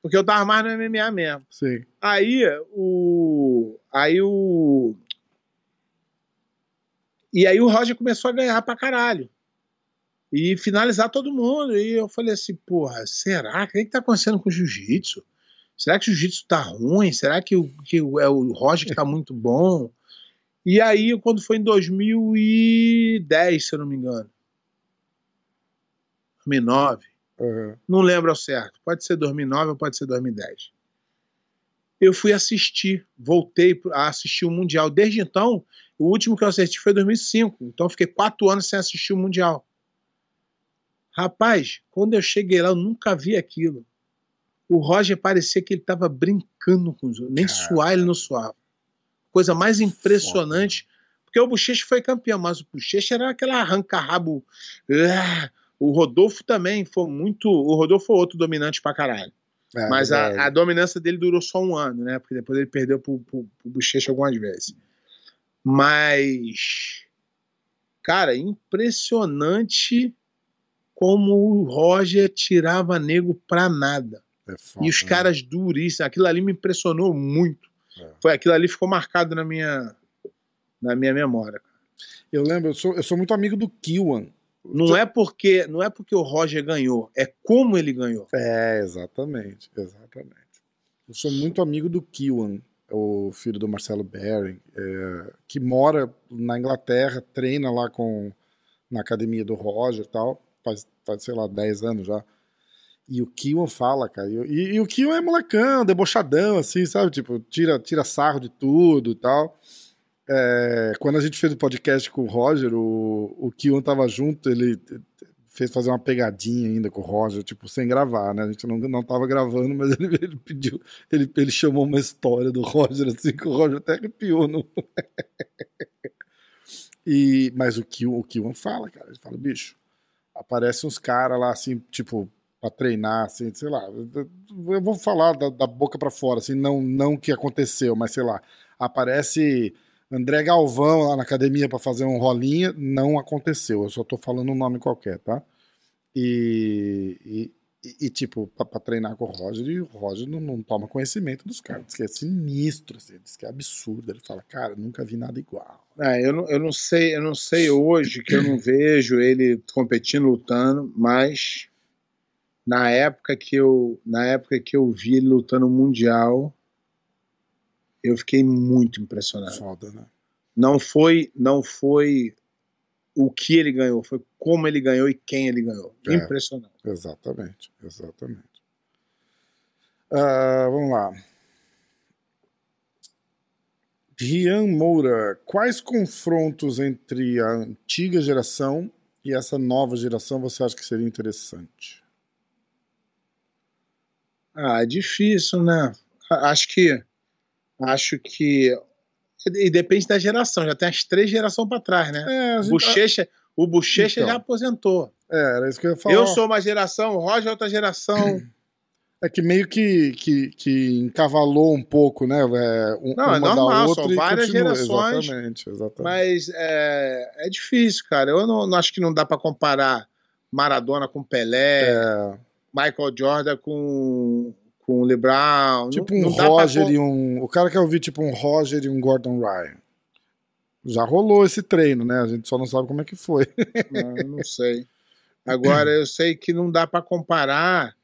Porque eu tava mais no MMA mesmo. Sim. Aí o. Aí o. E aí o Roger começou a ganhar pra caralho. E finalizar todo mundo. E eu falei assim, porra, será? O que, é que tá acontecendo com o jiu-jitsu? Será que o jiu-jitsu tá ruim? Será que, o, que é o Roger que tá muito bom? E aí, quando foi em 2010, se eu não me engano. 2009. Uhum. Não lembro ao certo. Pode ser 2009 ou pode ser 2010. Eu fui assistir, voltei a assistir o Mundial. Desde então, o último que eu assisti foi 2005. Então, eu fiquei quatro anos sem assistir o Mundial. Rapaz, quando eu cheguei lá, eu nunca vi aquilo. O Roger parecia que ele estava brincando com os outros. Nem suar ele não suava. Coisa mais impressionante. Porque o Bochecha foi campeão, mas o Bochecha era aquela arranca-rabo. Ah, O Rodolfo também foi muito. O Rodolfo foi outro dominante pra caralho. É, Mas a, a dominância dele durou só um ano, né? Porque depois ele perdeu pro, pro, pro Bochecha algumas vezes. Mas. Cara, impressionante como o Roger tirava nego pra nada. É foda, E os né? caras duríssimos. Aquilo ali me impressionou muito. É. Foi aquilo ali ficou marcado na minha na minha memória. Eu lembro, eu sou, eu sou muito amigo do Kiwan. Não é porque não é porque o Roger ganhou, é como ele ganhou. É, exatamente, exatamente. Eu sou muito amigo do Kiwan, o filho do Marcelo Bering, é, que mora na Inglaterra, treina lá com na academia do Roger e tal, faz, faz, sei lá, 10 anos já. E o Kiwan fala, cara, e, e- o Kiwan é molecão, debochadão, assim, sabe? Tipo, tira, tira sarro de tudo e tal. É, quando a gente fez o podcast com o Roger, o, o Kiwan tava junto, ele fez fazer uma pegadinha ainda com o Roger, tipo, sem gravar, né? A gente não, não tava gravando, mas ele, ele pediu, ele, ele chamou uma história do Roger, assim, que o Roger até arrepiou. No... e, mas o Kiwan, o Kiwan fala, cara, ele fala, bicho, aparece uns caras lá, assim, tipo, pra treinar, assim, sei lá, eu vou falar da, da boca pra fora, assim, não, não que aconteceu, mas sei lá, aparece André Galvão lá na academia pra fazer um rolinha, não aconteceu, eu só tô falando um nome qualquer, tá? E, e, e, tipo, pra, pra treinar com o Roger, e o Roger não, não toma conhecimento dos caras, diz que é sinistro, assim, diz que é absurdo, ele fala, cara, nunca vi nada igual. É, eu, não, eu não sei, eu não sei hoje que eu não vejo ele competindo, lutando, mas na época que eu, na época que eu vi ele lutando no mundial, eu fiquei muito impressionado. Foda, né? Não foi, não foi o que ele ganhou, foi como ele ganhou e quem ele ganhou. É. Impressionante. Exatamente, exatamente. Ah, vamos lá. Rian Moura, quais confrontos entre a antiga geração e essa nova geração você acha que seria interessante? Ah, é difícil, né? Acho que acho que e depende da geração, já tem as três gerações para trás, né? É, gente- Bochecha, o Bochecha Então. já aposentou. é, era isso que eu ia falar. Eu sou uma geração, o Roger é outra geração. É que meio que, que, que encavalou um pouco, né? É, um- Não, é normal, da são outra várias continua. gerações. Exatamente, exatamente. Mas é, é difícil, cara. Eu não, não acho que não dá para comparar Maradona com Pelé, É, Michael Jordan com, com LeBron. tipo não, um não pra Roger com- e um. O cara quer ouvir tipo um Roger e um Gordon Ryan. Já rolou esse treino, né? A gente só não sabe como é que foi. Não, não sei. Agora, eu sei que não dá para comparar.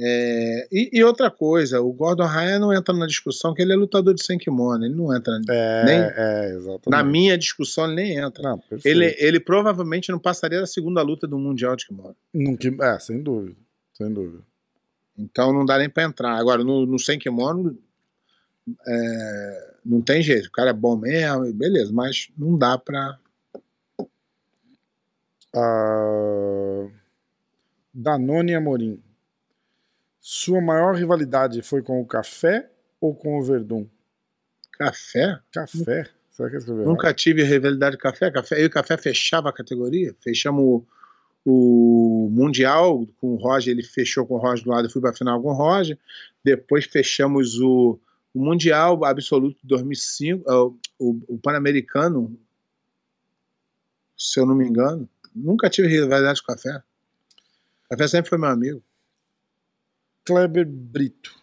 é, E, e outra coisa, o Gordon Ryan não entra na discussão que ele é lutador de sem kimono. Ele não entra. É, Nem- é exatamente. Na minha discussão, ele nem entra. Não. Ele, ele provavelmente não passaria da segunda luta do Mundial de kimono. Nunca- É, sem dúvida. Sem dúvida. Então não dá nem para entrar. Agora, no, no sem kimono, é, não tem jeito. O cara é bom mesmo, beleza, mas não dá para. Ah, Danone Amorim. Sua maior rivalidade foi com o Café ou com o Verdun? Café? Café? Será que escreveu? Nunca tive rivalidade de café. café. Eu e o café fechava a categoria. Fechamos o, o Mundial com o Roger. Ele fechou com o Roger do lado. Eu fui para a final com o Roger. Depois fechamos o, o Mundial Absoluto de 2005. ah, O, o, o Pan-Americano, se eu não me engano. Nunca tive rivalidade com café. Café sempre foi meu amigo. Kleber Brito.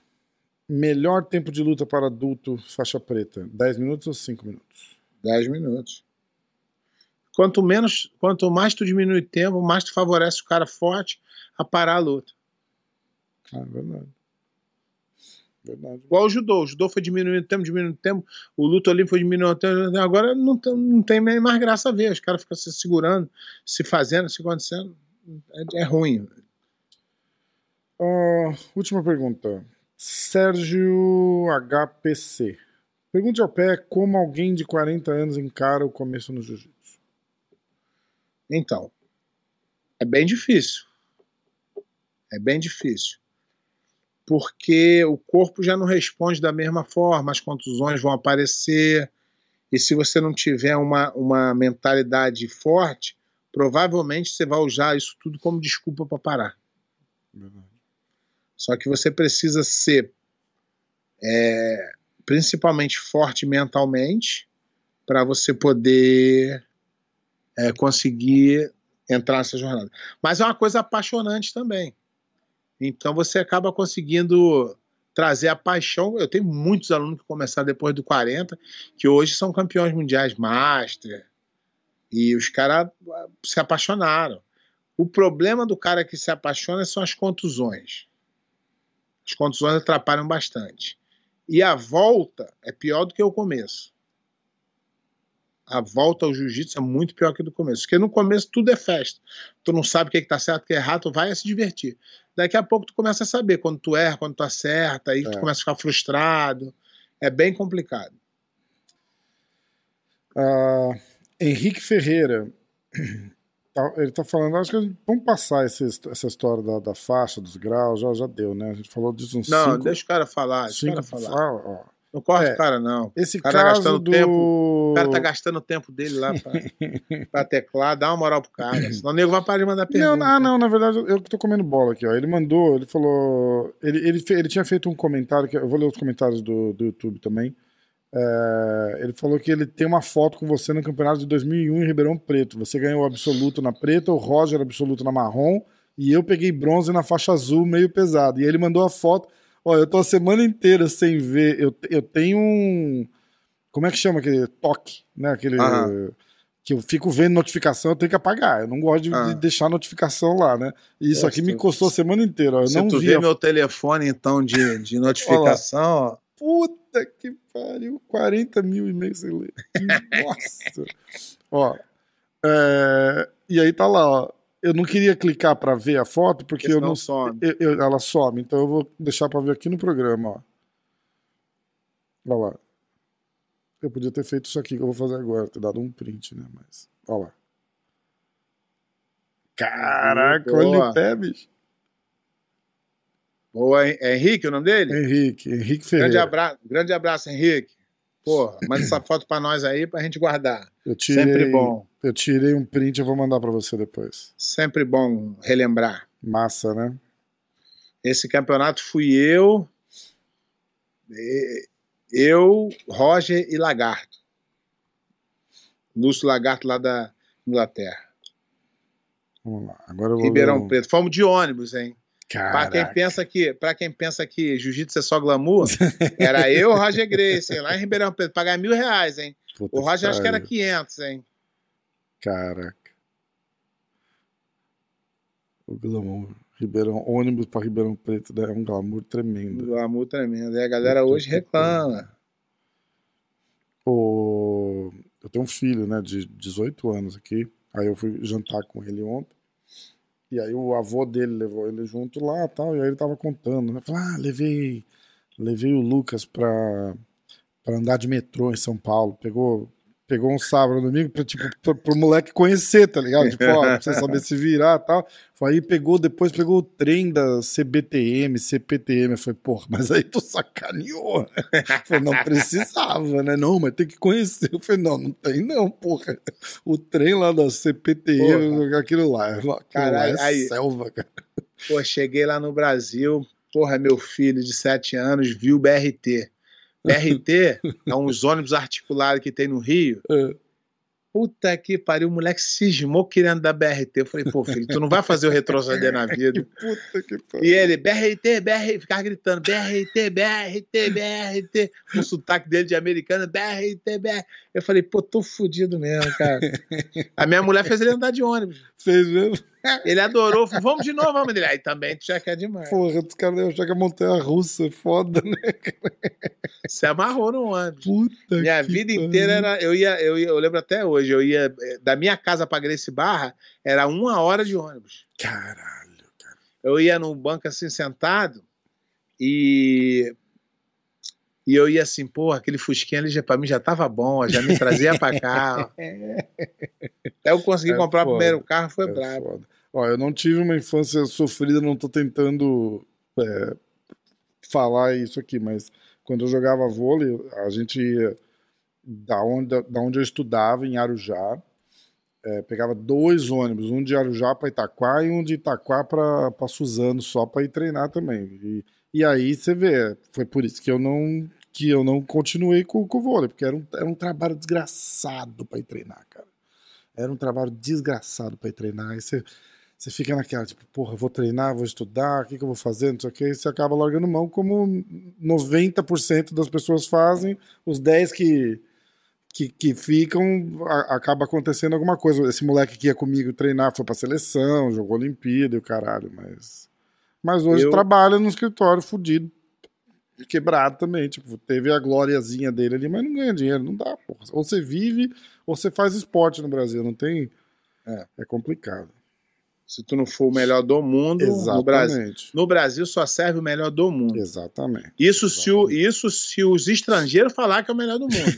Melhor tempo de luta para adulto faixa preta? 10 minutos ou 5 minutos? 10 minutos. Quanto menos, quanto mais tu diminui o tempo, mais tu favorece o cara forte a parar a luta. Ah, verdade. Verdade. Igual o judô. O judô foi diminuindo o tempo, diminuindo o tempo. O luta olímpico foi diminuindo o tempo. Agora não tem, não tem mais graça a ver. Os caras ficam se segurando, se fazendo, se acontecendo. É, é ruim. Ah, última pergunta. Sérgio HPC. Pergunte ao pé como alguém de 40 anos encara o começo no jiu-jitsu. Então, é bem difícil. É bem difícil. Porque o corpo já não responde da mesma forma, as contusões vão aparecer. E se você não tiver uma, uma mentalidade forte, provavelmente você vai usar isso tudo como desculpa para parar. Só que você precisa ser é, principalmente forte mentalmente para você poder é, conseguir entrar nessa jornada. Mas é uma coisa apaixonante também. Então você acaba conseguindo trazer a paixão. Eu tenho muitos alunos que começaram depois do 40, que hoje são campeões mundiais master. E os caras ah, se apaixonaram. O problema do cara que se apaixona são as contusões. As contusões atrapalham bastante. E a volta é pior do que o começo. A volta ao jiu-jitsu é muito pior que do começo. Porque no começo tudo é festa. Tu não sabe o que, é que tá certo, o que é errado, tu vai se divertir. Daqui a pouco tu começa a saber quando tu erra, quando tu acerta, aí é. tu começa a ficar frustrado. É bem complicado. Uh, Henrique Ferreira. Tá, ele está falando, acho que vamos passar esse, essa história da, da, faixa, dos graus, já, já deu, né? A gente falou disso uns Não, cinco, deixa o cara falar, deixa cinco, o cara falar. ó, não corre é, cara, não. Esse o cara tá caso gastando do... tempo. O cara tá gastando o tempo dele lá pra, pra teclar, dá uma moral pro cara. Senão o nego vai parar de mandar pergunta. Não, ah, não, na verdade, eu que tô comendo bola aqui, ó. Ele mandou, ele falou. Ele, ele, ele tinha feito um comentário, que eu vou ler os comentários do, do YouTube também. É, ele falou que ele tem uma foto com você no campeonato de 2001 em Ribeirão Preto. Você ganhou o absoluto na preta, o Roger absoluto na marrom e eu peguei bronze na faixa azul meio pesado. E ele mandou a foto. Olha, eu tô a semana inteira sem ver. Eu, eu tenho um. Como é que chama aquele toque, né? Aquele. Que eu fico vendo notificação, eu tenho que apagar. Eu não gosto de, de deixar notificação lá, né? E isso aqui me custou a semana inteira. Eu Se não tu via... vê meu telefone, então, de, de notificação, ó. Puta que pariu, 40 mil e-mails sem ler. Nossa! ó, é, e aí tá lá, ó. Eu não queria clicar para ver a foto, porque eu não. Some. Eu, eu, ela some, então eu vou deixar para ver aqui no programa, ó. Olha lá. Eu podia ter feito isso aqui que eu vou fazer agora, ter dado um print, né? Mas. Olha lá. Caraca, olha o pé, bicho. Boa, é Henrique o nome dele? Henrique, Henrique Ferreira. Grande abraço, grande abraço Henrique. Porra, manda essa foto pra nós aí pra gente guardar. Eu tirei, Sempre bom. Eu tirei um print, eu vou mandar pra você depois. Sempre bom relembrar. Massa, né? Esse campeonato fui eu, eu, Roger e Lagarto. Lúcio Lagarto lá da Inglaterra. Vamos lá. Agora vou Ribeirão ver... Preto. Fomos de ônibus, hein? Para quem pensa que, para quem pensa que jiu-jitsu é só glamour, era eu, o Roger Grace, lá em Ribeirão Preto, pagar mil reais, hein? Puta o Roger acho que era pariu. 500, hein? Caraca. O glamour. Ribeirão, ônibus para Ribeirão Preto né? é um glamour Um tremendo. glamour tremendo. E a galera hoje reclama. O... Eu tenho um filho, né, de 18 anos aqui. Aí eu fui jantar com ele ontem. E aí o avô dele levou ele junto lá tal. E aí ele tava contando, né? Ah, levei, levei o Lucas pra, pra andar de metrô em São Paulo. Pegou, pegou um sábado, um domingo, pra, tipo, pra, pro moleque conhecer, tá ligado? Tipo, ó, pra você saber se virar e tal. Aí pegou, depois pegou o trem da CBTM, CPTM. Eu falei, porra, mas aí tu sacaneou. né? Falei, não precisava, né? Não, mas tem que conhecer. Eu falei, não, não tem não, porra. O trem lá da CPTM, aquilo lá, aquilo Caralho, lá é aí- selva, cara. Pô, cheguei lá no Brasil, porra, meu filho de 7 anos viu o BRT. BRT é uns ônibus articulados que tem no Rio. É. Puta que pariu, o moleque cismou querendo dar BRT. Eu falei, pô, filho, tu não vai fazer o retroceder na vida. puta que pariu. E ele, BRT, BRT, ficava gritando, BRT, BRT, BRT, o sotaque dele de americano, BRT, BRT. Eu falei, pô, tô fudido mesmo, cara. A minha mulher fez ele andar de ônibus. Fez mesmo? Ele adorou, falou, vamos de novo, vamos. Ele, aí também tu já quer demais. Porra, os caras devem achar que a montanha russa é foda, né? Se amarrou no ônibus. Puta Minha vida pariu. inteira era. Eu ia, eu ia, eu lembro até hoje, eu ia. eh, Da minha casa pra Grace Barra, era uma hora de ônibus. Caralho, cara. Eu ia num banco assim sentado e. E eu ia assim, porra, aquele fusquinha ali já, pra mim já tava bom, já me trazia pra cá. Até eu consegui É comprar foda. o primeiro carro, foi É brabo. foda. Ó, eu não tive uma infância sofrida, não tô tentando é, falar isso aqui, mas quando eu jogava vôlei, a gente ia da onde, da onde eu estudava, em Arujá, é, pegava dois ônibus, um de Arujá para Itaquá e um de Itaquá para Suzano, só para ir treinar também. E, e aí você vê, foi por isso que eu não que eu não continuei com, com o vôlei, porque era um, era um trabalho desgraçado para treinar, cara. Era um trabalho desgraçado para treinar. Aí você, você fica naquela, tipo, porra, vou treinar, vou estudar, o que, que eu vou fazer, não sei o que. E você acaba largando mão, como 90% das pessoas fazem. Os 10 que, que, que ficam, a- acaba acontecendo alguma coisa. Esse moleque que ia comigo treinar foi pra seleção, jogou Olimpíada e o caralho, mas. Mas hoje Eu- trabalha no escritório fudido quebrado também. Tipo, teve a gloriazinha dele ali, mas não ganha dinheiro, não dá, porra. Ou você vive, ou você faz esporte no Brasil, não tem. É. É complicado. Se tu não for o melhor do mundo, no Brasil. Exatamente. No Brasil só serve o melhor do mundo. Exatamente. Isso se, o- isso se os estrangeiros falar que é o melhor do mundo.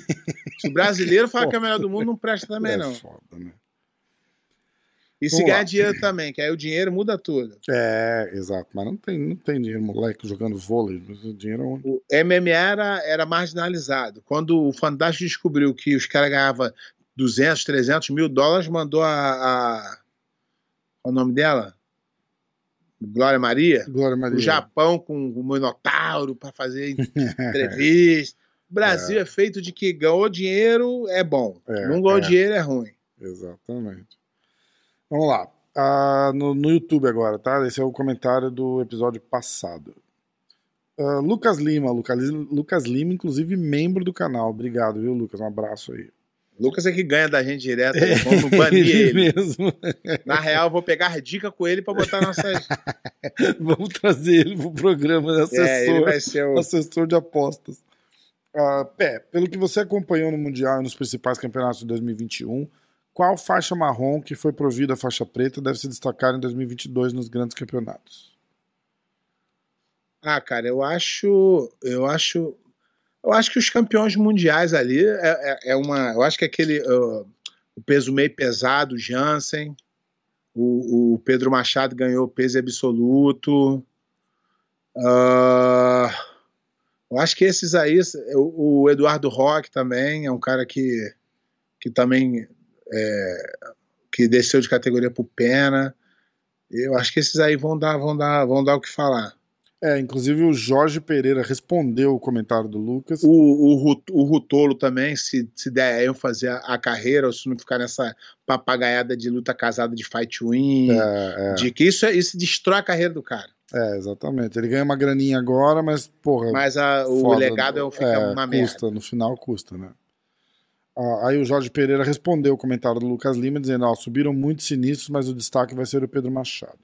se o brasileiro falar que é o melhor do mundo, não presta também, é não. foda, né? E se ganhar lá. dinheiro também, que aí o dinheiro muda tudo. É, exato. Mas não tem, não tem dinheiro, moleque jogando vôlei. O dinheiro é onde? O MMA era, era marginalizado. Quando o Fantástico descobriu que os caras ganhavam 200, 300 mil dólares, mandou a. a qual o nome dela? Glória Maria. Glória Maria. O Japão com o Minotauro para fazer entrevista. O Brasil é. feito de que ganhou dinheiro é bom. É, não ganhou é. dinheiro é ruim. Exatamente. Vamos lá. Ah, no, no YouTube agora, tá? Esse é o comentário do episódio passado. Ah, Lucas Lima, Lucas, Lucas Lima, inclusive membro do canal. Obrigado, viu, Lucas? Um abraço aí. Lucas é que ganha da gente direto. Vamos banir ele. É, mesmo. Na real, eu vou pegar dica com ele para botar nossas. Vamos trazer ele pro programa de assessor, É, ele vai ser o. assessor de apostas. Ah, Pé, pelo que você acompanhou no Mundial e nos principais campeonatos de 2021, qual faixa marrom que foi provida a faixa preta deve se destacar em 2022 nos grandes campeonatos? Ah, cara, eu acho. Eu acho. Eu acho que os campeões mundiais ali é, é, é uma. Eu acho que aquele. uh, o peso meio pesado, o Jansen. O, o Pedro Machado ganhou peso absoluto. Ah, eu acho que esses aí. O, o Eduardo Roque também é um cara que, que também. É, que desceu de categoria pro Pena. Eu acho que esses aí vão dar, vão dar, vão dar o que falar. É, inclusive o Jorge Pereira respondeu o comentário do Lucas. O, o, o Rutolo também, se, se der ênfase à, à carreira, ou se não ficar nessa papagaiada de luta casada de fight win, É, é, de que isso, é- isso destrói a carreira do cara. é, exatamente. Ele ganha uma graninha agora, mas, porra, Mas a- o foda, legado é, fica é, uma merda. custa, no final custa, né? Ah, aí o Jorge Pereira respondeu o comentário do Lucas Lima, dizendo: ó, subiram muitos sinistros, mas o destaque vai ser o Pedro Machado.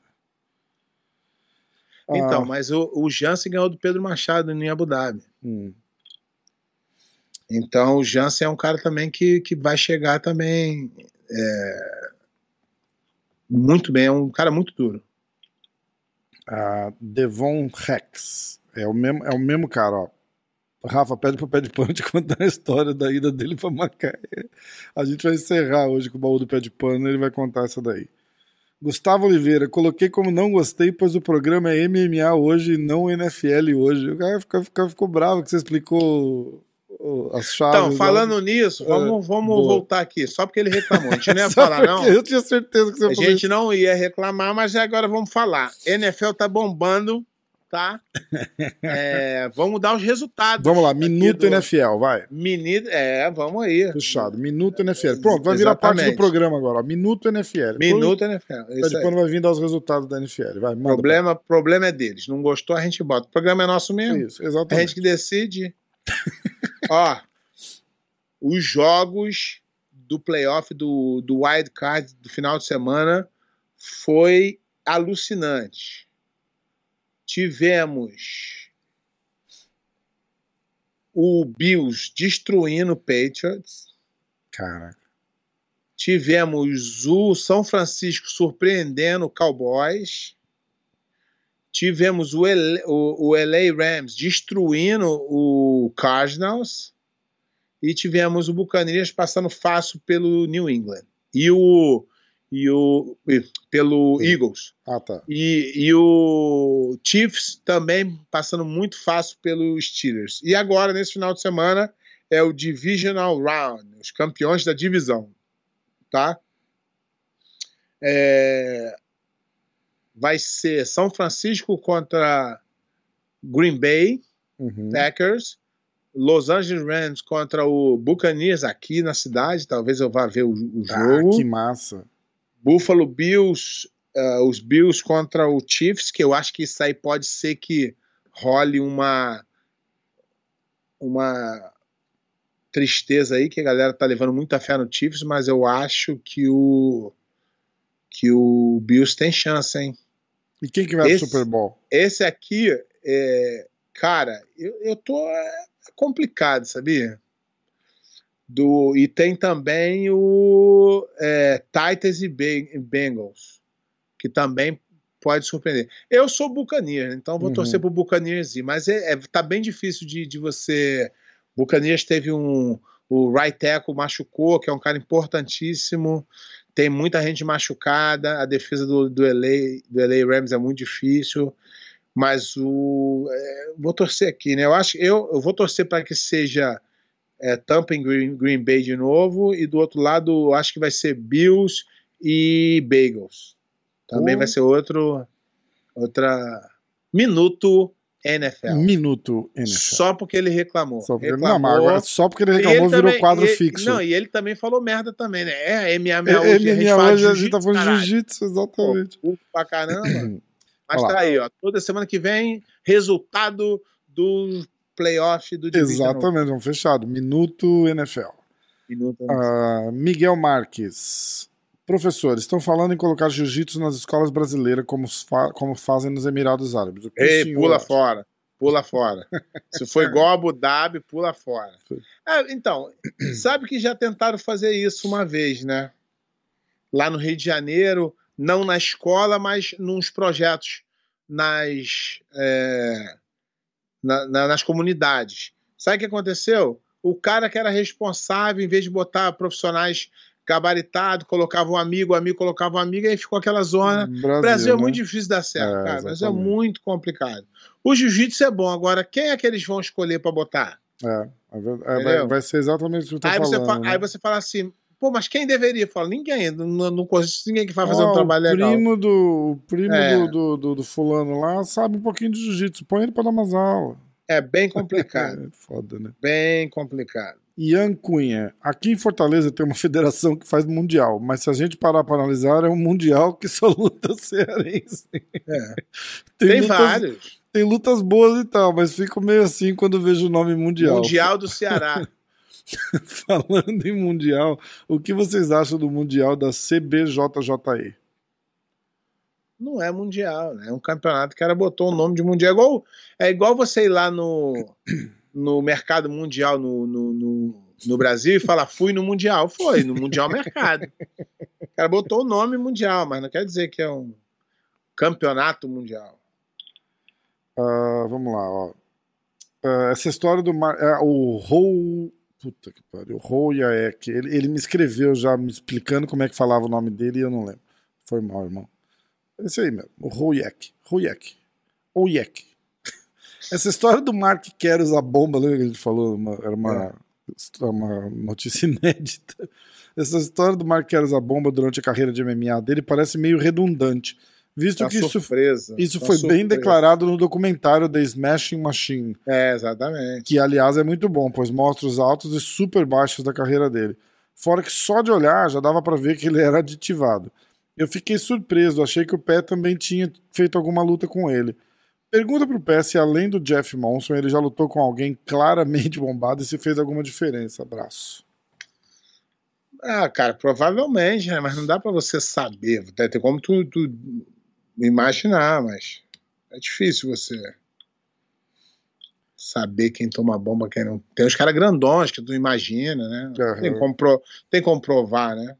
Ah, Então, mas o, o Jansen ganhou do Pedro Machado em Abu Dhabi. hum, Então o Jansen é um cara também que, que vai chegar também é, muito bem, é um cara muito duro. ah, Devon Rex. É o mesmo, é o mesmo cara, ó. Rafa, pede pro Pé de Pano te contar a história da ida dele pra Macaé. A gente vai encerrar hoje com o baú do Pé de Pano, ele vai contar essa daí. Gustavo Oliveira, coloquei como não gostei, pois o programa é MMA hoje e não NFL hoje. O cara ficou, ficou, ficou bravo que você explicou as chaves. Então, né? falando nisso, vamos, vamos boa. voltar aqui. Só porque ele reclamou. A gente não ia falar, não. Eu tinha certeza que você A ia gente não ia reclamar, mas agora vamos falar. NFL tá bombando, tá? É, vamos dar os resultados. Vamos lá, minuto do- NFL, vai. Menino, é, vamos aí. Fechado. Minuto NFL. Pronto, vai virar parte do Exatamente. programa agora. ó. Minuto NFL. Minuto NFL. Depois, Isso aí. quando vai vir dar os resultados da NFL. Vai, O manda. problema, problema é deles. Não gostou, a gente bota. O programa é nosso mesmo. Isso, A exatamente. gente que decide. Ó, os jogos do playoff do, do wild card do final de semana foi alucinante. Tivemos o Bills destruindo o Patriots. Caraca. Tivemos o São Francisco surpreendendo o Cowboys. Tivemos o, L- o, o LA Rams destruindo o Cardinals. E tivemos o Buccaneers passando fácil pelo New England. E o. E o pelo Eagles. Ah, tá. E, e o Chiefs também passando muito fácil pelos Steelers. E agora, nesse final de semana, é o Divisional Round, os campeões da divisão. Tá? É, Vai ser São Francisco contra Green Bay Uhum. Packers, Los Angeles Rams contra o Buccaneers aqui na cidade. Talvez eu vá ver o, o jogo. Ah, que massa. Buffalo Bills, uh, os Bills contra o Chiefs, que eu acho que isso aí pode ser que role uma uma tristeza aí, que a galera tá levando muita fé no Chiefs, mas eu acho que o que o Bills tem chance, hein? E quem que vai Esse- pro Super Bowl? Esse aqui, é, cara, eu, eu tô é, complicado, sabia? Do, e tem também o é, Titans e Be- Bengals, que também pode surpreender. Eu sou Buccaneers, então vou Uhum. torcer pro Buccaneers, ir, mas é, é- tá bem difícil de, de você. Buccaneers teve um. O right tackle machucou, que é um cara importantíssimo. Tem muita gente machucada. A defesa do, do, LA, do LA Rams é muito difícil. Mas o. é, vou torcer aqui, né? Eu acho eu, eu vou torcer para que seja é, Tampa em Green, Green Bay de novo. E do outro lado, acho que vai ser Bills e Bagels. Também vai ser outro. Outra. Minuto NFL. Minuto NFL. Só porque ele reclamou. Só porque, reclamou. não, mas agora só porque ele reclamou ele virou também- quadro ele- fixo. Não, e ele também falou merda também, né? É, MMA Ele- hoje, a gente minha fala hoje a gente tá falando jiu-jitsu, exatamente. Pô, pra caramba. Mas Olha lá. tá aí, ó. Toda semana que vem, resultado do playoff do Division Exatamente, vamos fechado. Minuto NFL. Minuto. Ah, Miguel Marques. Professor, estão falando em colocar jiu-jitsu nas escolas brasileiras como, fa- como fazem nos Emirados Árabes. Ei, pula acha? fora. Pula fora. Se for igual a Abu Dhabi, pula fora. Foi. É, então, sabe que já tentaram fazer isso uma vez, né? Lá no Rio de Janeiro, não na escola, mas nos projetos nas, é, na- na- nas comunidades. Sabe o que aconteceu? O cara que era responsável, em vez de botar profissionais gabaritados, colocava um amigo, o amigo colocava um amigo, e aí ficou aquela zona. Brasil, O Brasil é né? muito difícil dar certo, É, cara, mas é muito complicado. O jiu-jitsu é bom, agora quem é que eles vão escolher pra botar? É, é é, vai, vai ser exatamente o que eu tô Aí você, falando. fa- né? aí você fala assim, pô, mas quem deveria? Fala, ninguém, não, não, conheço ninguém que vai fazer Ah, um trabalho o legal. primo do o primo É. do, do, do- do fulano lá sabe um pouquinho de jiu-jitsu. Põe ele pra dar umas aulas. É bem complicado, É foda, né? bem complicado. Ian Cunha. Aqui em Fortaleza tem uma federação que faz mundial, mas se a gente parar pra analisar, é um mundial que só luta cearense. É. Tem, Tem lutas, vários. tem lutas boas e tal, mas fico meio assim quando vejo o nome mundial. Mundial do Ceará. Falando em mundial, o que vocês acham do mundial da CBJJE? Não é mundial, né? É um campeonato que o cara botou o nome de mundial. É igual, é igual você ir lá no, no mercado mundial no, no, no, no Brasil e falar, fui no mundial. Foi, no mundial mercado. O cara botou o nome mundial, mas não quer dizer que é um campeonato mundial. Ah, vamos lá, ó. Ah, essa história do Mar... é, o Rou. Puta que pariu. Rouyaek. Ele, ele me escreveu já me explicando como é que falava o nome dele e eu não lembro. Foi mal, irmão. Esse aí mesmo. O Rouyaek. Rouyaek. Ouiek. Essa história do Mark Keros, a bomba, lembra que a gente falou? Uma- era uma, uma notícia inédita. Essa história do Mark Keros, a bomba, durante a carreira de MMA dele parece meio redundante. Visto Tá que isso surpresa. isso tá foi bem surpresa. declarado no documentário The Smashing Machine, É, exatamente. que aliás é muito bom, pois mostra os altos e super baixos da carreira dele. Fora que só de olhar já dava pra ver que ele era aditivado. Eu fiquei surpreso, achei que o Pé também tinha feito alguma luta com ele. Pergunta pro Pé se além do Jeff Monson ele já lutou com alguém claramente bombado e se fez alguma diferença. Abraço. Ah, cara, provavelmente, né? Mas não dá pra você saber. Tem tem como tu, tu imaginar, mas é difícil você saber quem toma bomba, quem não. Tem os caras grandões que tu imagina, né? Aham. Tem, como pro- tem como provar, né?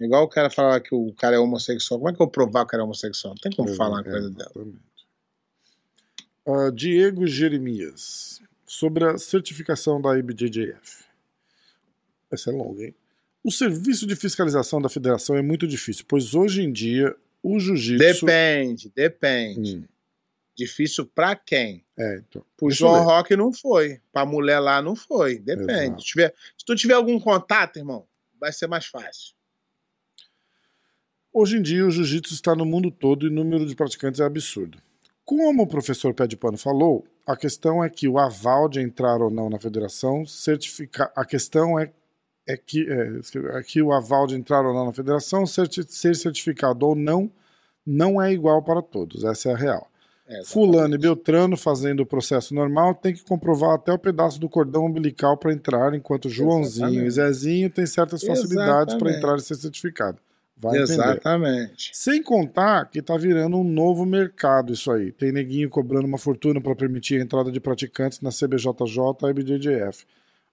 Igual o cara falar que o cara é homossexual. Como é que eu provar que o cara é homossexual? Não tem como falar uma É, coisa dela. exatamente. Ah, Diego Jeremias, sobre a certificação da IBJJF. Essa é longa, hein? O serviço de fiscalização da federação é muito difícil, pois hoje em dia o jiu-jitsu. Depende, depende. Hum, Difícil pra quem? é, então. Pro João. Rock não foi. Pra mulher lá não foi. Depende. Se, tiver- se tu tiver algum contato, irmão, vai ser mais fácil. Hoje em dia o jiu-jitsu está no mundo todo e o número de praticantes é absurdo. Como o professor Pé de Pano falou, a questão é que o aval de entrar ou não na federação certifica. A questão é, é, que, é, que o aval de entrar ou não na federação certi ser certificado ou não não é igual para todos. Essa é a real. É, Fulano e Beltrano, fazendo o processo normal, tem que comprovar até o pedaço do cordão umbilical para entrar, enquanto Joãozinho Exatamente. e Zezinho têm certas facilidades para entrar e ser certificado. Vai entender. Exatamente. Sem contar que tá virando um novo mercado isso aí. Tem neguinho cobrando uma fortuna para permitir a entrada de praticantes na CBJJ e IBJJF.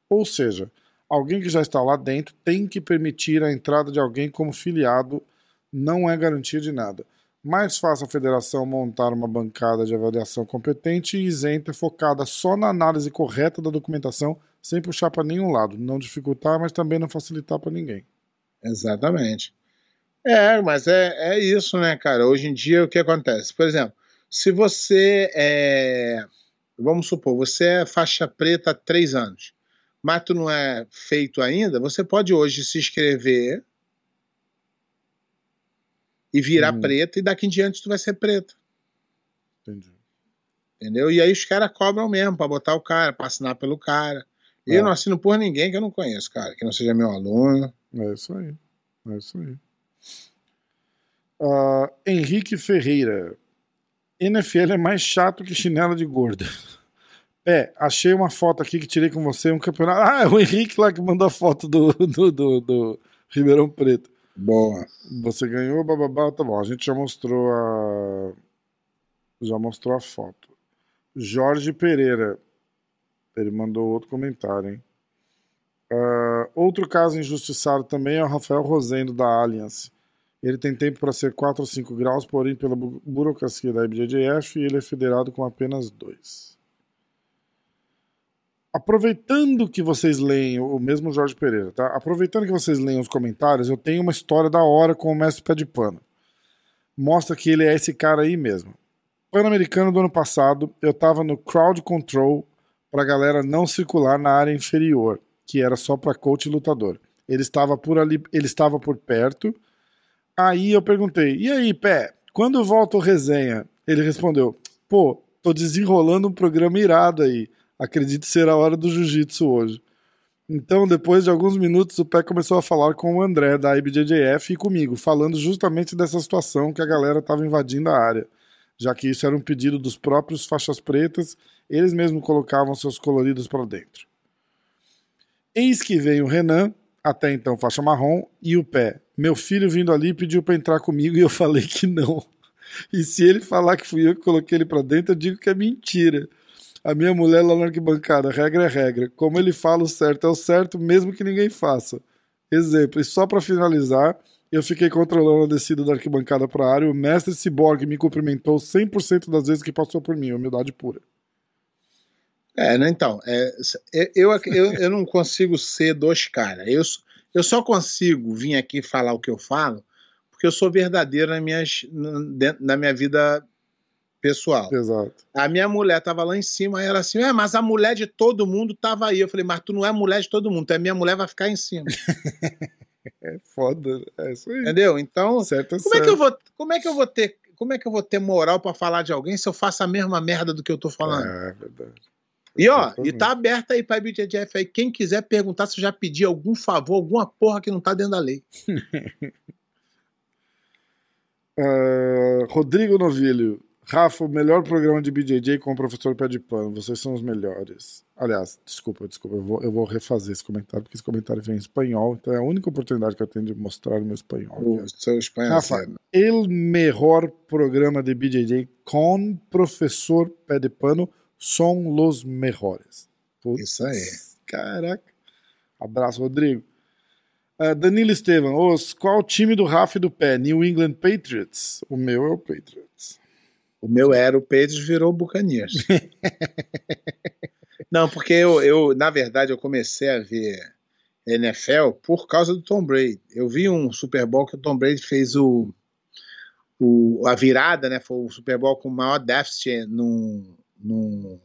Ou seja, alguém que já está lá dentro tem que permitir a entrada de alguém como filiado, não é garantia de nada. Mais fácil a federação montar uma bancada de avaliação competente e isenta, focada só na análise correta da documentação, sem puxar para nenhum lado, não dificultar, mas também não facilitar para ninguém. Exatamente. É, mas é, é isso, né, cara? Hoje em dia, o que acontece? Por exemplo, se você é. Vamos supor, você é faixa preta há três anos, mas tu não é feito ainda, você pode hoje se inscrever e virar Hum. preta, e daqui em diante tu vai ser preta. Entendi. Entendeu? E aí os caras cobram mesmo pra botar o cara, pra assinar pelo cara. E É. eu não assino por ninguém que eu não conheço, cara, que não seja meu aluno. É isso aí. É isso aí. Ah, Henrique Ferreira. NFL é mais chato que chinela de gorda. É, achei uma foto aqui que tirei com você, um campeonato. Ah, é o Henrique lá que mandou a foto do, do, do, do Ribeirão Preto. Boa. Você ganhou, bababá, tá bom. A gente já mostrou a. Já mostrou a foto. Jorge Pereira. Ele mandou outro comentário, hein? Ah, outro caso injustiçado também é o Rafael Rosendo da Allianz. Ele tem tempo para ser 4 ou 5 graus, porém, pela bu- burocracia da IBJJF, ele é federado com apenas 2. Aproveitando que vocês leem, o mesmo Jorge Pereira, tá? Aproveitando que vocês leem os comentários, eu tenho uma história da hora com o mestre pé de pano. Mostra que ele é esse cara aí mesmo. Pan-Americano do ano passado, eu tava no crowd control pra galera não circular na área inferior, que era só pra coach e lutador. Ele estava por ali, ele estava por perto. Aí eu perguntei: "E aí, pé, quando volta o resenha?" Ele respondeu: "Pô, tô desenrolando um programa irado aí. Acredito ser a hora do jiu-jitsu hoje." Então, depois de alguns minutos, o Pé começou a falar com o André da IBJJF e comigo, falando justamente dessa situação que a galera estava invadindo a área, já que isso era um pedido dos próprios faixas pretas, eles mesmos colocavam seus coloridos para dentro. Eis que vem o Renan, até então faixa marrom, e o Pé. Meu filho vindo ali pediu para entrar comigo e eu falei que não. E se ele falar que fui eu que coloquei ele para dentro, eu digo que é mentira. A minha mulher lá na arquibancada, regra é regra. Como ele fala, o certo é o certo, mesmo que ninguém faça. Exemplo, e só para finalizar, eu fiquei controlando a descida da arquibancada para a área. O mestre Cyborg me cumprimentou 100% das vezes que passou por mim, humildade pura. É, né, então, é, eu, eu, eu não consigo ser dos caras. Eu, eu só consigo vir aqui falar o que eu falo porque eu sou verdadeiro na, minhas, na minha vida pessoal. Exato. A minha mulher tava lá em cima, e ela assim, é, mas a mulher de todo mundo tava aí. Eu falei, mas tu não é mulher de todo mundo, tu é minha mulher, vai ficar em cima. É foda, é isso aí. Entendeu? Então, Certo, é como é certo. que eu vou, como é que eu vou ter, como é que eu vou ter moral pra falar de alguém se eu faço a mesma merda do que eu tô falando? É, verdade. E ó, Exatamente. e tá aberto aí pra IBJJF aí. Quem quiser perguntar se eu já pedi algum favor, alguma porra que não tá dentro da lei. Uh, Rodrigo Novilho. Rafa, o melhor programa de BJJ com o professor Pé de Pano. Vocês são os melhores. Aliás, desculpa, desculpa. Eu vou, eu vou refazer esse comentário, porque esse comentário vem em espanhol. Então é a única oportunidade que eu tenho de mostrar o meu espanhol. O seu espanhol. Rafa, el mejor programa de BJJ com professor Pé de Pano são los mejores. Putz, Isso aí. Caraca. Abraço, Rodrigo. Uh, Danilo Estevam, os, qual o time do Rafa e do Pé? New England Patriots? O meu é o Patriots. O meu era o Patriots virou o Buccaneers. Não, porque eu, eu, na verdade, eu comecei a ver NFL por causa do Tom Brady. Eu vi um Super Bowl que o Tom Brady fez o, o a virada, né? Foi o Super Bowl com o maior déficit num, num,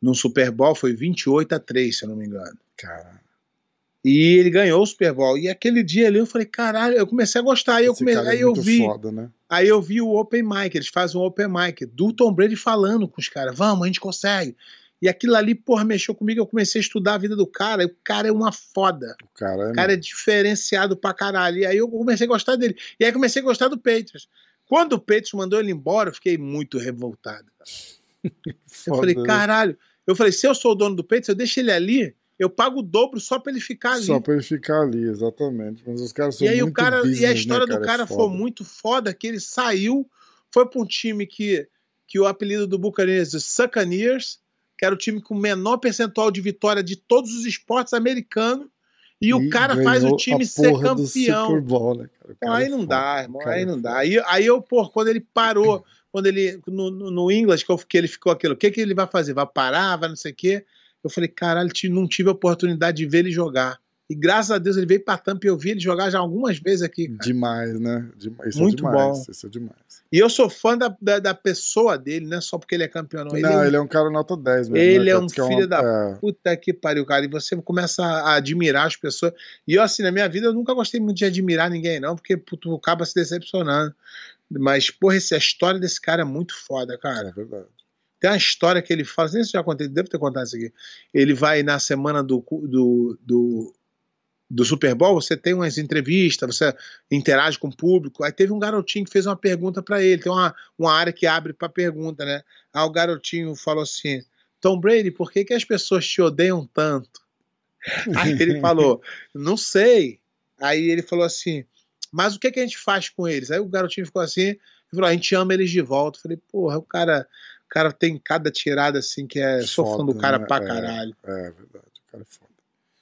num Super Bowl, foi 28 a 3, se eu não me engano. Cara, E ele ganhou o Super Bowl. E aquele dia ali eu falei, caralho, eu comecei a gostar. Aí eu, esse come... cara é aí eu vi. foda, né? Aí eu vi o Open Mic, eles fazem um Open Mic do Tom Brady falando com os caras, vamos, a gente consegue. E aquilo ali, porra, mexeu comigo, eu comecei a estudar a vida do cara, e o cara é uma foda. O cara é, O cara é diferenciado pra caralho. E aí eu comecei a gostar dele. E aí comecei a gostar do Patriots. Quando o Patriots mandou ele embora, eu fiquei muito revoltado. Eu falei, né? caralho. Eu falei, se eu sou o dono do Patriots, eu deixo ele ali, eu pago o dobro só pra ele ficar ali. Só pra ele ficar ali, exatamente. Mas os caras são E aí o cara, business, e a né, história do É cara foi foda. muito foda que ele saiu, foi para um time que, que o apelido do Buccaneers é Succaneers, que era o time com o menor percentual de vitória de todos os esportes americanos, e, o cara faz o time ser do campeão. Bowl, né, cara? Cara aí é não foda, dá, irmão, aí é não dá. Aí, aí eu, pô, quando ele parou, quando ele, no, no, no English, que ele ficou aquilo, o que, que ele vai fazer? Vai parar, vai não sei o quê? Eu falei, caralho, não tive a oportunidade de ver ele jogar. E graças a Deus ele veio pra Tampa e eu vi ele jogar já algumas vezes aqui, cara. Demais, né? Demais. Isso Muito é demais. bom. Isso é demais. E eu sou fã da, da, da pessoa dele, não é só porque ele é campeão, não. Ele não, é um ele é um cara nota 10 mesmo. Ele né, é um Diz que filho da é, Puta que pariu, cara. E você começa a admirar as pessoas. E eu, assim, na minha vida, eu nunca gostei muito de admirar ninguém, não, porque tu acaba se decepcionando. Mas, porra, esse- a história desse cara é muito foda, cara. é verdade. Tem uma história que ele faz, nem se já contei, devo ter contado isso aqui. Ele vai na semana do, do, do, do Super Bowl, você tem umas entrevistas, você interage com o público. Aí teve um garotinho que fez uma pergunta pra ele, tem uma, uma área que abre pra pergunta, né? Aí o garotinho falou assim: Tom Brady, por que, que as pessoas te odeiam tanto? Aí ele falou: Não sei. Aí ele falou assim: Mas o que, que a gente faz com eles? Aí o garotinho ficou assim falou: A gente ama eles de volta. Eu falei: Porra, o cara, cara tem cada tirada assim que é. Sou fã do Foda, cara né? pra É. caralho. É verdade. O cara é foda.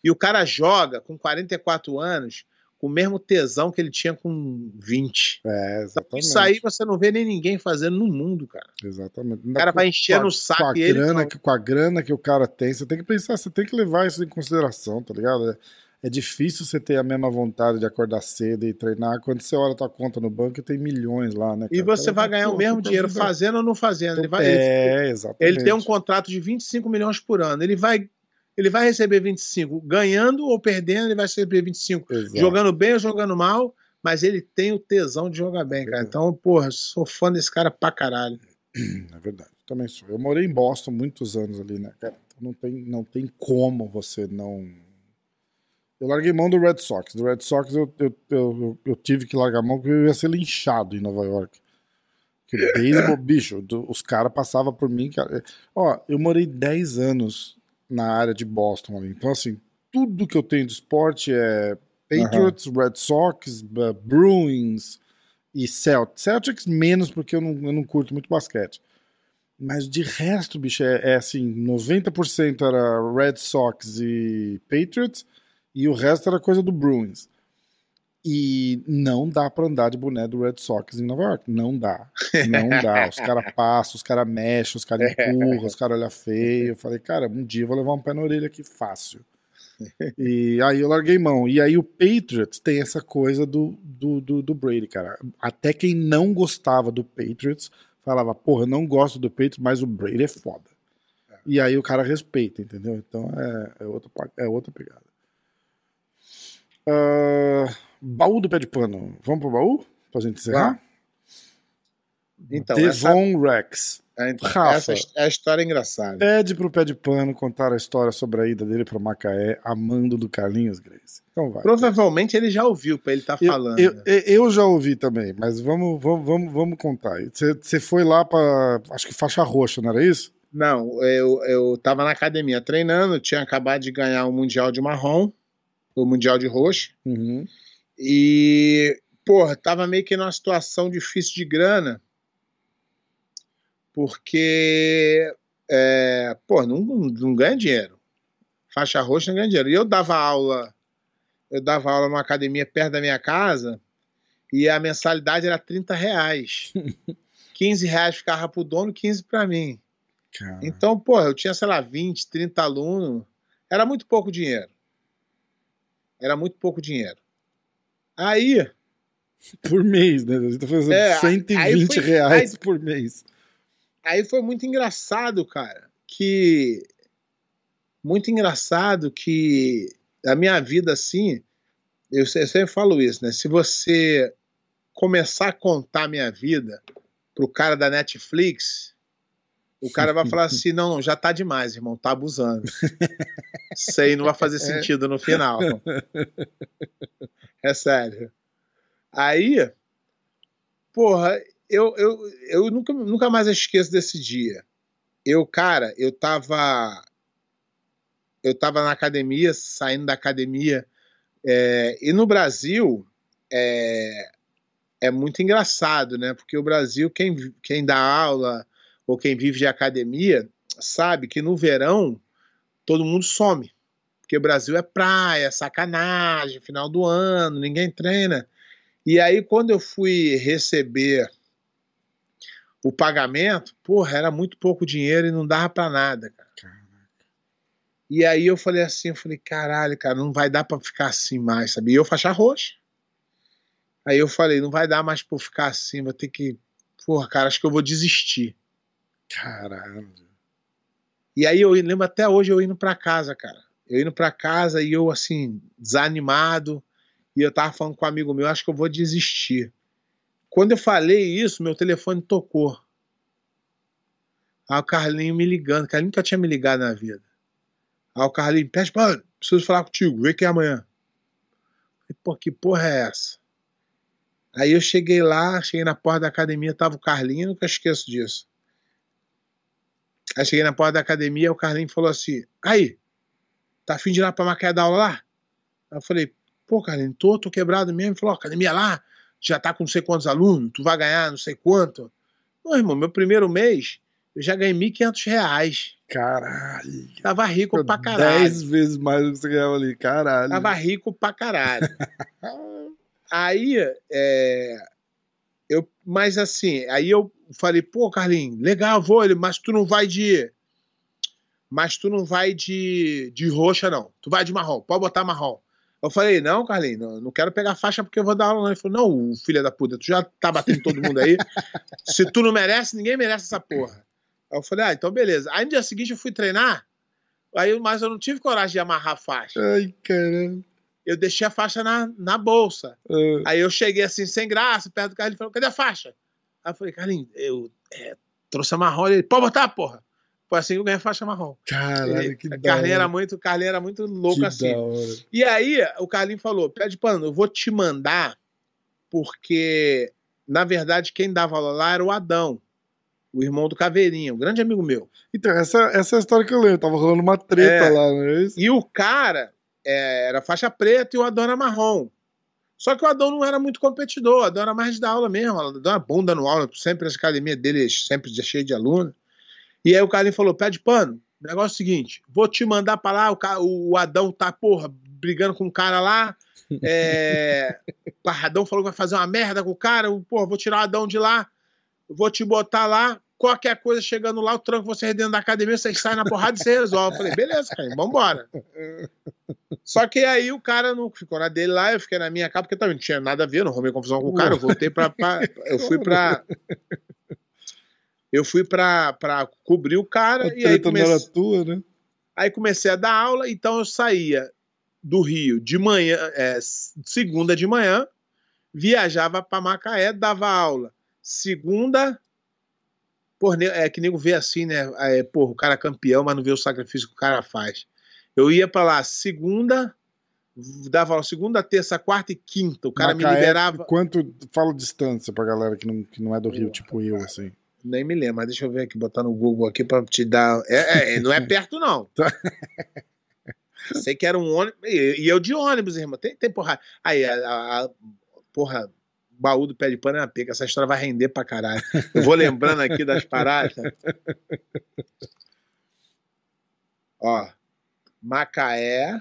E o cara joga com 44 anos com o mesmo tesão que ele tinha com 20. É, exatamente. Isso aí você não vê nem ninguém fazendo no mundo, cara. Exatamente. O cara vai enchendo o saco com a ele grana não. que, com a grana que o cara tem, você tem que pensar, você tem que levar isso em consideração, tá ligado? É, é difícil você ter a mesma vontade de acordar cedo e treinar quando você olha a tua conta no banco e tem milhões lá, né? E cara? você Cara, vai fala, ganhar o mesmo dinheiro fazendo ou não fazendo. Ele, vai, ele, É, exatamente. ele tem um contrato de 25 milhões por ano. Ele vai, ele vai receber 25 ganhando ou perdendo, ele vai receber 25 Exato. jogando bem ou jogando mal, mas ele tem o tesão de jogar bem, cara. Então, porra, sou fã desse cara pra caralho. É verdade, também sou. Eu morei em Boston muitos anos ali, né, cara? Então não tem, não tem como você não. Eu larguei mão do Red Sox. Do Red Sox eu, eu, eu, eu tive que largar mão porque eu ia ser linchado em Nova York. Porque beisebol, bicho, os caras passavam por mim. Cara. Ó, eu morei 10 anos na área de Boston ali. Então, assim, tudo que eu tenho de esporte é Patriots, Red Sox, Bruins e Celtics. Celtics menos porque eu não, eu não curto muito basquete. Mas de resto, bicho, é, é assim, 90% era Red Sox e Patriots e o resto era coisa do Bruins. E não dá pra andar de boné do Red Sox em Nova York. Não dá. Não dá. Os caras passam, os caras mexem, os caras empurram, os caras olham feio. Eu falei, cara, um dia eu vou levar um pé na orelha aqui fácil. E aí eu larguei mão. E aí o Patriots tem essa coisa do, do, do, do Brady, cara. Até quem não gostava do Patriots falava, porra, eu não gosto do Patriots, mas o Brady é foda. E aí o cara respeita, entendeu? Então é, é, outra, é outra pegada. Ah, baú do pé de pano. Vamos pro baú? Pra gente encerrar? Então, essa, Devon Rex. é, então, Rafa. essa é a história engraçada. Pede pro pé de pano contar a história sobre a ida dele pra Macaé, amando do Carlinhos Grace. Então vai. Provavelmente ele já ouviu pra ele estar Eu, falando. eu, eu- eu já ouvi também, mas vamos, vamos, vamos, vamos contar. Você foi lá pra. Acho que faixa roxa, não era isso? Não, eu, eu tava na academia treinando, tinha acabado de ganhar o Mundial de Marrom, o Mundial de Roxo, Uhum. e, porra, tava meio que numa situação difícil de grana, porque, é, pô, não, não ganha dinheiro. Faixa roxa não ganha dinheiro. E eu dava aula, eu dava aula numa academia perto da minha casa, e a mensalidade era 30 reais. 15 reais ficava pro dono, 15 para mim. Cara, Então, porra, eu tinha, sei lá, 20, 30 alunos. Era muito pouco dinheiro. Era muito pouco dinheiro. Aí, por mês, né? Você tá fazendo É, 120 aí foi- reais aí- por mês. aí foi muito engraçado, cara, que muito engraçado que a minha vida assim, eu, eu sempre falo isso, né? Se você começar a contar minha vida pro cara da Netflix, o cara vai falar assim: não, não, já tá demais, irmão, tá abusando. Isso aí não vai fazer sentido no final. É sério. Aí, porra, eu, eu, eu nunca, nunca mais esqueço desse dia. Eu, cara, eu tava. Eu tava na academia, saindo da academia. É, e no Brasil, é, é muito engraçado, né? Porque o Brasil, quem, quem dá aula ou quem vive de academia, sabe que no verão todo mundo some. Porque o Brasil é praia, sacanagem, final do ano, ninguém treina. E aí, quando eu fui receber o pagamento, porra, era muito pouco dinheiro e não dava para nada, cara. E aí eu falei assim, eu falei, caralho, cara, não vai dar para ficar assim mais, sabe? E eu faixa roxa. Aí eu falei, não vai dar mais pra eu ficar assim, vou ter que. Porra, cara, acho que eu vou desistir. Caralho. E aí eu lembro até hoje eu indo para casa, cara. Eu indo para casa e eu assim, desanimado, e eu tava falando com um amigo meu, acho que eu vou desistir. Quando eu falei isso, meu telefone tocou. Aí o Carlinho me ligando, Carlinho nunca tinha me ligado na vida. Aí o Carlinho, pede, mano, preciso falar contigo, vem aqui amanhã. Falei, pô, que porra é essa? Aí eu cheguei lá, cheguei na porta da academia, tava o Carlinho, nunca esqueço disso. Aí cheguei na porta da academia, o Carlinho falou assim: Aí, tá afim de ir lá pra Macaé dar aula lá? Aí eu falei: Pô, Carlinho, tô, tô quebrado mesmo. Ele falou: Academia lá, já tá com não sei quantos alunos, tu vai ganhar não sei quanto. Pô, irmão, meu primeiro mês eu já ganhei 1.500 reais. Caralho. Tava rico pra caralho. Dez vezes mais do que você ganhava ali, caralho. Tava rico pra caralho. aí, é, mas assim, aí eu falei, pô, Carlinhos, legal, vou. Ele, mas tu não vai de. Mas tu não vai de, de roxa, não. Tu vai de marrom, pode botar marrom. Eu falei, não, Carlinhos, não, não quero pegar faixa porque eu vou dar aula, não. Ele falou, não, filha da puta, tu já tá batendo todo mundo aí. Se tu não merece, ninguém merece essa porra. Aí eu falei, ah, então beleza. Aí no dia seguinte eu fui treinar, aí, mas eu não tive coragem de amarrar a faixa. Ai, caramba. Eu deixei a faixa na, na bolsa. Ah, Aí eu cheguei assim, sem graça, perto do Carlinhos, ele falou, cadê a faixa? Aí eu falei, Carlinhos, eu é, trouxe a marrom. Ele, pode botar, porra. Foi assim que eu ganhei a faixa marrom. caralho, Ele- que da Carlinhos era muito, Carlinhos era muito louco que assim. E aí o Carlinhos falou, pede pano, eu vou te mandar porque, na verdade, quem dava aula lá era o Adão, o irmão do Caveirinha, um grande amigo meu. Então, essa, essa é a história que eu lembro. Tava rolando uma treta É. lá, não é isso? E o cara é, era faixa preta e o Adão era marrom. Só que o Adão não era muito competidor, o Adão era mais de dar aula mesmo, o Adão era bunda no aula, sempre as academias dele sempre cheia de aluno. E aí o Carlinhos falou: pede pano, o negócio é o seguinte, vou te mandar pra lá, o, o Adão tá, porra, brigando com o cara lá. É, o Adão falou que vai fazer uma merda com o cara, porra, vou tirar o Adão de lá, vou te botar lá. Qualquer coisa chegando lá, eu tranco você dentro da academia, vocês saem na porrada e você resolve. Eu falei, beleza, cara, vambora. Só que aí o cara não ficou na dele lá, eu fiquei na minha casa, porque também não tinha nada a ver, não arrumei confusão com o cara, eu voltei pra. pra- eu fui pra. Eu fui pra, pra cobrir o cara A e aí não era tua, né? aí comecei a dar aula, então eu saía do Rio de manhã, é, segunda de manhã, viajava pra Macaé, dava aula. Segunda. Ne- é que nego vê assim, né? É, porra, o cara é campeão, mas não vê o sacrifício que o cara faz. Eu ia pra lá segunda, dava aula segunda, terça, quarta e quinta. O cara me Macaé, liberava. Quanto. Fala distância pra galera que não, que não é do Rio, tipo eu, assim. Nem me lembro, mas deixa eu ver aqui, botar no Google aqui pra te dar. É, é, não é perto, não. Tá. Sei que era um ônibus. E e eu de ônibus, irmão. Tem, tem porra. Aí, a, a- a- porra, baú do pé de pano é uma pica. Essa história vai render pra caralho. Eu vou lembrando aqui das paradas. Ó, Macaé.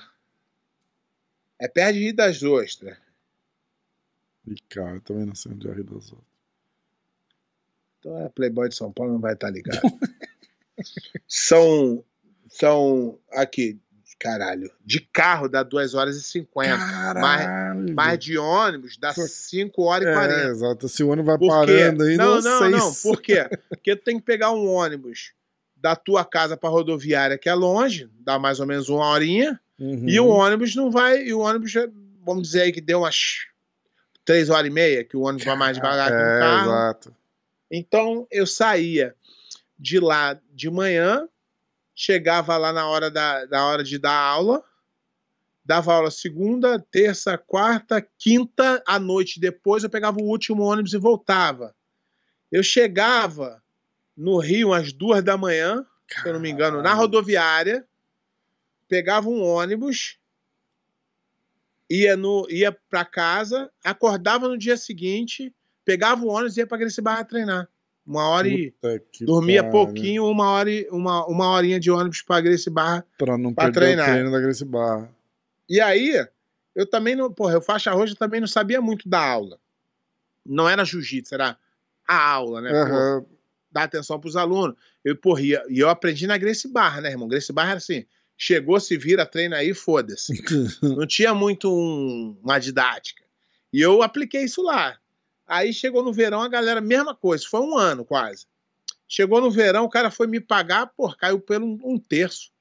É perto de Rio das Ostras. E cara, eu também não sei onde é Rio das Outras. Então é Playboy de São Paulo, não vai estar ligado. são. São. Aqui, caralho. De carro dá 2 horas e 50. Mais, Caralho! mais de ônibus dá Só- 5 horas e É, 40. exato. Se o ano vai Por quê? parando aí, não, não, não, sei não. se- Por quê? Porque tu tem que pegar um ônibus da tua casa pra rodoviária, que é longe, dá mais ou menos uma horinha, Uhum. e o ônibus não vai. E o ônibus, vamos dizer aí que deu umas três horas e meia, que o ônibus vai mais devagar que o É, carro. exato. Então eu saía de lá de manhã, chegava lá na hora da, hora de dar aula, dava aula segunda, terça, quarta, quinta à noite. Depois eu pegava o último ônibus e voltava. Eu chegava no Rio às duas da manhã, se eu não me engano, na rodoviária, pegava um ônibus, ia no ia para casa, acordava no dia seguinte, pegava o ônibus e ia para Gracie Barra treinar. Uma hora e dormia pariu. pouquinho, uma hora e, uma, uma horinha de ônibus para Gracie Barra. Pra não pra perder treinar. o treino da Gracie Barra. E aí, eu também não, porra, eu faixa roxa também não sabia muito da aula. Não era jiu-jitsu, era a aula, né? Aham. dar atenção pros alunos. Eu, porra, e eu aprendi na Gracie Barra, né, irmão? Gracie Barra era assim, chegou, se vira, treina aí, foda-se. Não tinha muito um- uma didática. E eu apliquei isso lá. Aí chegou no verão, a galera, mesma coisa, foi um ano quase. Chegou no verão, o cara foi me pagar, pô, caiu pelo um, um terço.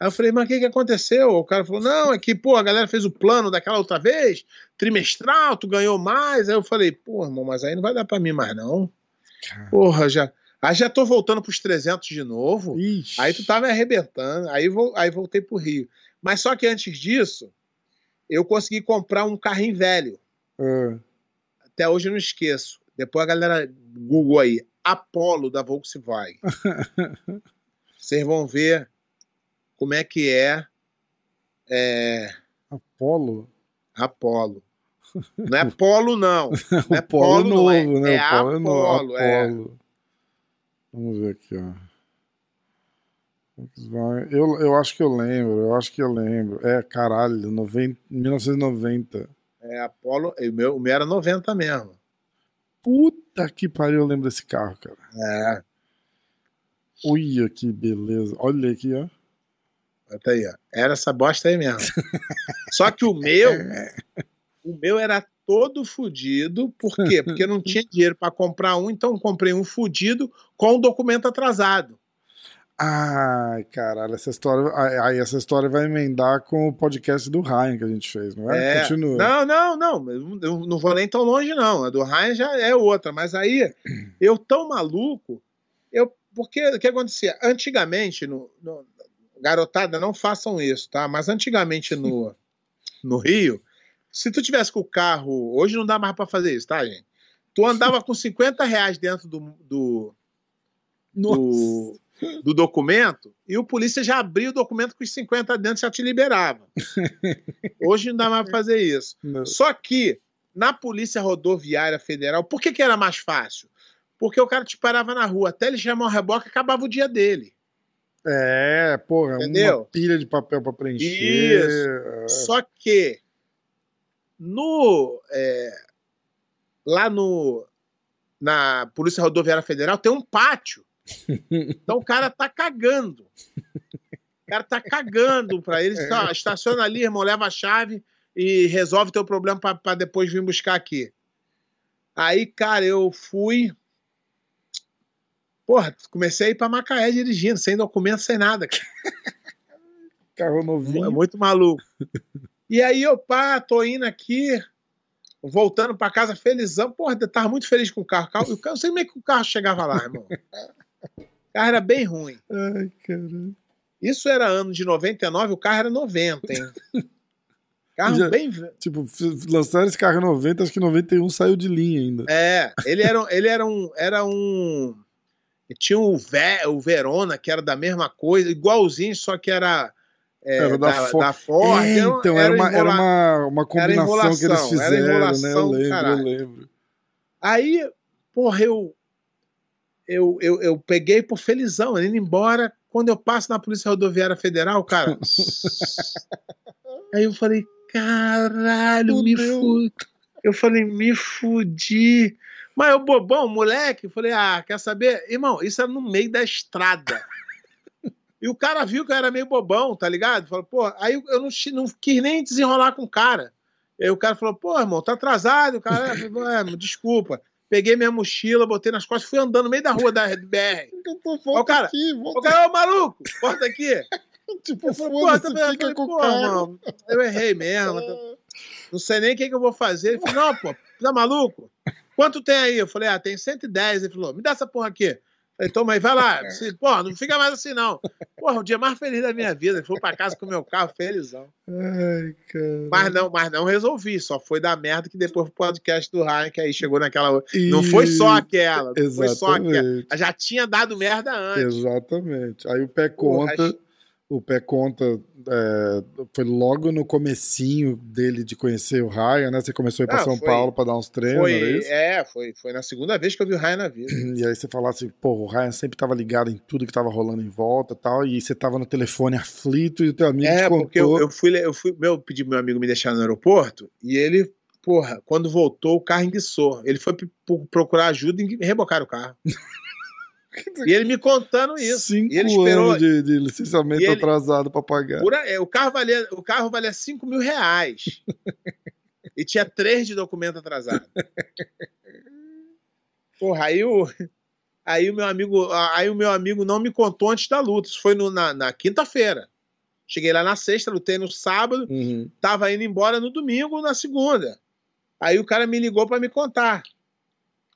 Aí eu falei, mas o que, que aconteceu? O cara falou, não, é que, pô, a galera fez o plano daquela outra vez, trimestral, tu ganhou mais. Aí eu falei, pô, irmão, mas aí não vai dar pra mim mais não. Porra, já. Aí já tô voltando pros 300 de novo. Ixi. Aí tu tá me arrebentando. Aí, vol- aí voltei pro Rio. Mas só que antes disso, eu consegui comprar um carrinho velho. Ah, Até hoje eu não esqueço. Depois a galera Google aí. Apollo da Volkswagen. Vocês vão ver como é que é, é Apolo? Apollo. Não é Polo, não. Não é Polo Polo, novo, não é. né? É o Polo é novo. Apolo, é. Apolo. Vamos ver aqui, ó. Eu, eu acho que eu lembro, eu acho que eu lembro. É, caralho, 90, 1990. É Apollo. O meu, o meu era 90 mesmo. Puta que pariu, eu lembro desse carro, cara. É. Olha que beleza. Olha aqui, ó. Até aí, ó. Era essa bosta aí mesmo. Só que o meu, o meu era todo fudido. Por quê? Porque eu não tinha dinheiro para comprar um, então comprei um fudido com o documento atrasado. Ai, caralho, essa história. Aí essa história vai emendar com o podcast do Ryan que a gente fez, não é? É. Continua. Não, não, não. Eu não vou nem tão longe, não. A do Ryan já é outra. Mas aí, eu tão maluco, eu. Porque o que acontecia? Antigamente, no, no- garotada, não façam isso, tá? Mas antigamente no, no Rio, se tu tivesse com o carro. Hoje não dá mais pra fazer isso, tá, gente? Tu andava com 50 reais dentro do, do, do, do documento e o polícia já abria o documento com os 50 dentro e já te liberava. Hoje não dá mais pra fazer isso. Não. Só que na Polícia Rodoviária Federal, por que, que era mais fácil? Porque o cara te parava na rua, até ele chamar o reboque, acabava o dia dele. É, porra, Entendeu? uma pilha de papel pra preencher. Isso. É. Só que no é, lá no na Polícia Rodoviária Federal tem um pátio. Então o cara tá cagando. O cara tá cagando pra ele. Tá, estaciona ali, irmão, leva a chave e resolve teu problema pra- pra depois vir buscar aqui. Aí, cara, eu fui. Porra, comecei a ir pra Macaé dirigindo, sem documento, sem nada. Carro É novinho. muito maluco. E aí eu, pá, tô indo aqui, voltando pra casa felizão. Porra, eu tava muito feliz com o carro. Eu sei como é que o carro chegava lá, irmão. O carro era bem ruim. Ai, caralho. Isso era ano de 99, o carro era 90, hein? Carro Já- bem. Tipo, lançaram esse carro em 90, acho que 91 saiu de linha ainda. É, ele era, ele era um. Era um tinha o, Ve, o Verona, que era da mesma coisa, igualzinho, só que era. é, Era da da, Ford. da Ford. É, então, era, uma, era uma, uma combinação que eles enrolação, era fizeram, né? Eu enrolação, lembro, eu caralho. lembro. Aí, porra, eu, eu, eu, eu peguei por felizão, indo embora. Quando eu passo na Polícia Rodoviária Federal, cara. aí eu falei, caralho, me Fudeu. fudi. Eu falei, me fudi. Mas eu, bobão, moleque, eu falei, ah, quer saber? Irmão, isso era no meio da estrada. E o cara viu que eu era meio bobão, tá ligado? Falou, pô, aí eu não, não quis nem desenrolar com o cara. Aí o cara falou, pô, irmão, tá atrasado. O cara, "É, é, desculpa. Peguei minha mochila, botei nas costas, fui andando no meio da rua da BR. Volta Ó, cara, aqui, O volta cara, ô maluco, volta aqui. Tipo, foda-se, fica falei, com o carro. irmão, eu errei mesmo. tô- Não sei nem o que, que eu vou fazer. Ele falou, não, pô, tá maluco? Quanto tem aí? Eu falei, ah, tem 110. Ele falou, me dá essa porra aqui. Toma aí, vai lá. Disse, Pô, não fica mais assim, não. Porra, o dia mais feliz da minha vida. Foi pra casa com o meu carro, felizão. Ai, cara. Mas não, mas não resolvi. Só foi da merda que depois o podcast do Ryan, que aí chegou naquela. Não foi só aquela. Não foi só aquela. Exatamente. Já tinha dado merda antes. Exatamente. Aí o pé Porra, conta, o pé conta é, foi logo no comecinho dele de conhecer o Ryan, né? Você começou a ir para Não, São foi- Paulo para dar uns treinos, Foi, é, foi, foi na segunda vez que eu vi o Ryan na vida. E aí você falasse, pô, o Ryan sempre tava ligado em tudo que tava rolando em volta e tal, e você tava no telefone aflito e o teu amigo te É, contou. porque eu, eu fui, eu fui, meu, pedi pro meu amigo me deixar no aeroporto e ele, porra, quando voltou, o carro enguiçou. Ele foi procurar ajuda e rebocar o carro. E ele me contando isso. Cinco E ele esperou. anos de, de licenciamento ele- atrasado para pagar. Por aí, o, carro valia, o carro valia 5 mil reais. e tinha três de documento atrasado. Porra, aí o, aí o meu amigo, aí o meu amigo não me contou antes da luta. Isso foi no- na, na quinta-feira. Cheguei lá na sexta, lutei no sábado, Uhum. tava indo embora no domingo ou na segunda. Aí o cara me ligou pra me contar.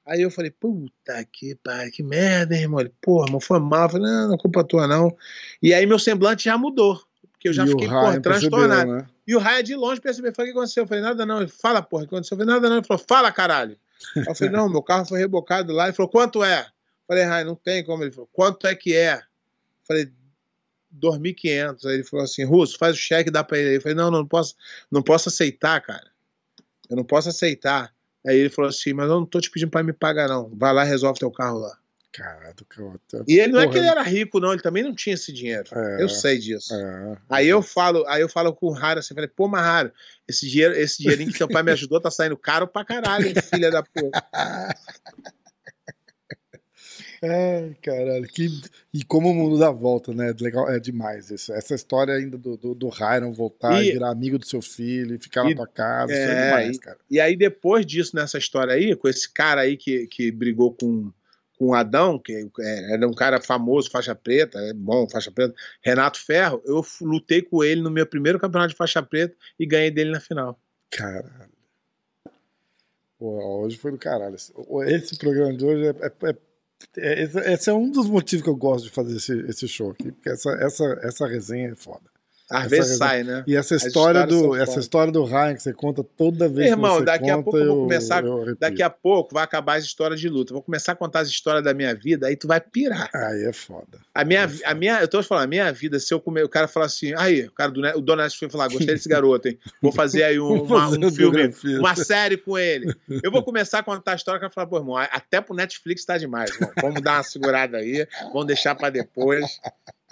Aí eu falei, puta que pariu, que merda, hein, irmão. Ele, porra, irmão, foi mal. Eu falei, não, não é culpa tua, não. E aí meu semblante já mudou. Porque eu já e fiquei, porra, transtornado. né? E o Raia de longe percebeu, eu falei, o que aconteceu? Eu falei, nada não. Ele, fala, porra, o que aconteceu? Eu falei, nada não. Ele falou, fala, caralho. Aí eu falei, não, meu carro foi rebocado lá. Ele falou, quanto é? Eu falei, Raia, não tem como. Ele falou, quanto é que é? Eu falei, 2.500. Aí ele falou assim, Russo, faz o cheque, dá pra ele. Eu falei, não, não posso, não posso aceitar, cara. Eu não posso aceitar. Aí ele falou assim, mas eu não tô te pedindo pra me pagar, não. Vai lá resolve teu carro lá. Caralho, cara. E ele não é Porra. que ele era rico, não. Ele também não tinha esse dinheiro. É. Eu sei disso. É. Aí eu falo, aí eu falo com o Raro assim, falei, pô, mas Raro, esse dinheiro, esse dinheirinho que teu pai me ajudou tá saindo caro pra caralho, hein, filha da puta. Ai, caralho. Que... E como o mundo dá volta, né? Legal, é demais isso. Essa história ainda do, do, do Ryan voltar e... E- virar amigo do seu filho e ficar E- na tua casa. isso é é, demais, e- cara. E aí depois disso, nessa história aí, com esse cara aí que, que brigou com, com o Adão, que é, era um cara famoso, faixa preta, é bom, faixa preta, Renato Ferro, eu lutei com ele no meu primeiro campeonato de faixa preta e ganhei dele na final. Caralho. Pô, hoje foi do caralho. Esse- programa de hoje é. é- é- é- esse, esse é um dos motivos que eu gosto de fazer esse, esse show aqui, porque essa, essa, essa resenha é foda. Às vezes sai, né? E essa história, do, essa foda. história do Ryan que você conta toda vez Irmão, que você daqui a conta, pouco eu vou começar- eu. Daqui a pouco vai acabar as histórias de luta. Eu vou começar a contar as histórias da minha vida, aí tu vai pirar. Aí é foda. A minha, Nossa. a minha, eu tô falando, a minha vida, se eu comer, o cara falar assim, aí, o cara do o Donald foi falar, gostei desse garoto, hein? Vou fazer aí um, uma- um filme, biografia. uma série com ele. Eu vou começar a contar a história, o cara falar, pô, irmão, até pro Netflix tá demais, irmão. Vamos dar uma segurada aí, vamos deixar pra depois,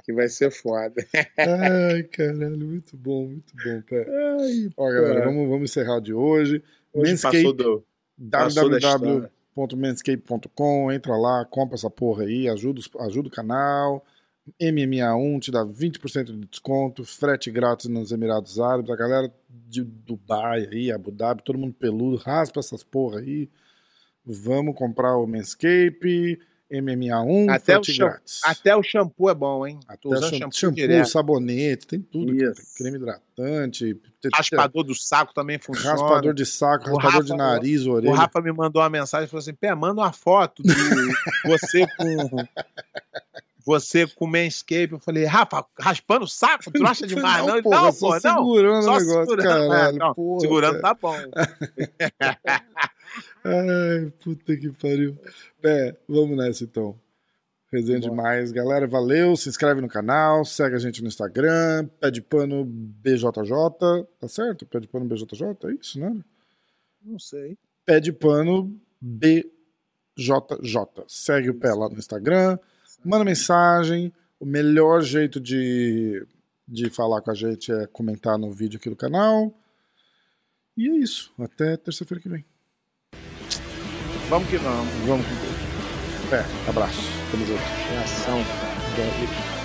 que vai ser foda. Ai, caralho, muito bom, muito bom, pé. Ai, Ó, galera, vamos, vamos encerrar de hoje. Hoje Manscape, www.manscape.com, entra lá, compra essa porra aí, ajuda, ajuda o canal. MMA1 te dá 20% de desconto, frete grátis nos Emirados Árabes. A galera de Dubai aí, Abu Dhabi, todo mundo peludo, raspa essas porra aí. Vamos comprar o Manscape, MMA1, Até o grátis. Até o shampoo é bom, hein? Até usando shampoo, shampoo, direto. sabonete, tem tudo. Creme hidratante, Raspador do saco também funciona. raspador de saco, O raspador de Rafa- nariz, O orelha. Rafa me mandou uma mensagem e falou assim: Pé, manda uma foto de você com. Você com Manscape. Eu falei, Rafa, raspando o saco? Tu acha demais? Não, não, porra, não só não. segurando Só o negócio, segurando. caralho. É, não, porra, segurando cara. tá bom. Ai, puta que pariu. É, vamos nessa então. Resenha demais. Galera, valeu. Se inscreve no canal, segue a gente no Instagram, pé de pano BJJ. Tá certo? Pé de pano BJJ? É isso, né? Não sei. Pé de pano BJJ. Segue o pé lá no Instagram. Manda mensagem. O melhor jeito de, de falar com a gente é comentar no vídeo aqui do canal. E é isso. Até terça-feira que vem. Vamos que vamos. Vamos com tudo. É, abraço. Tamo junto. Reação.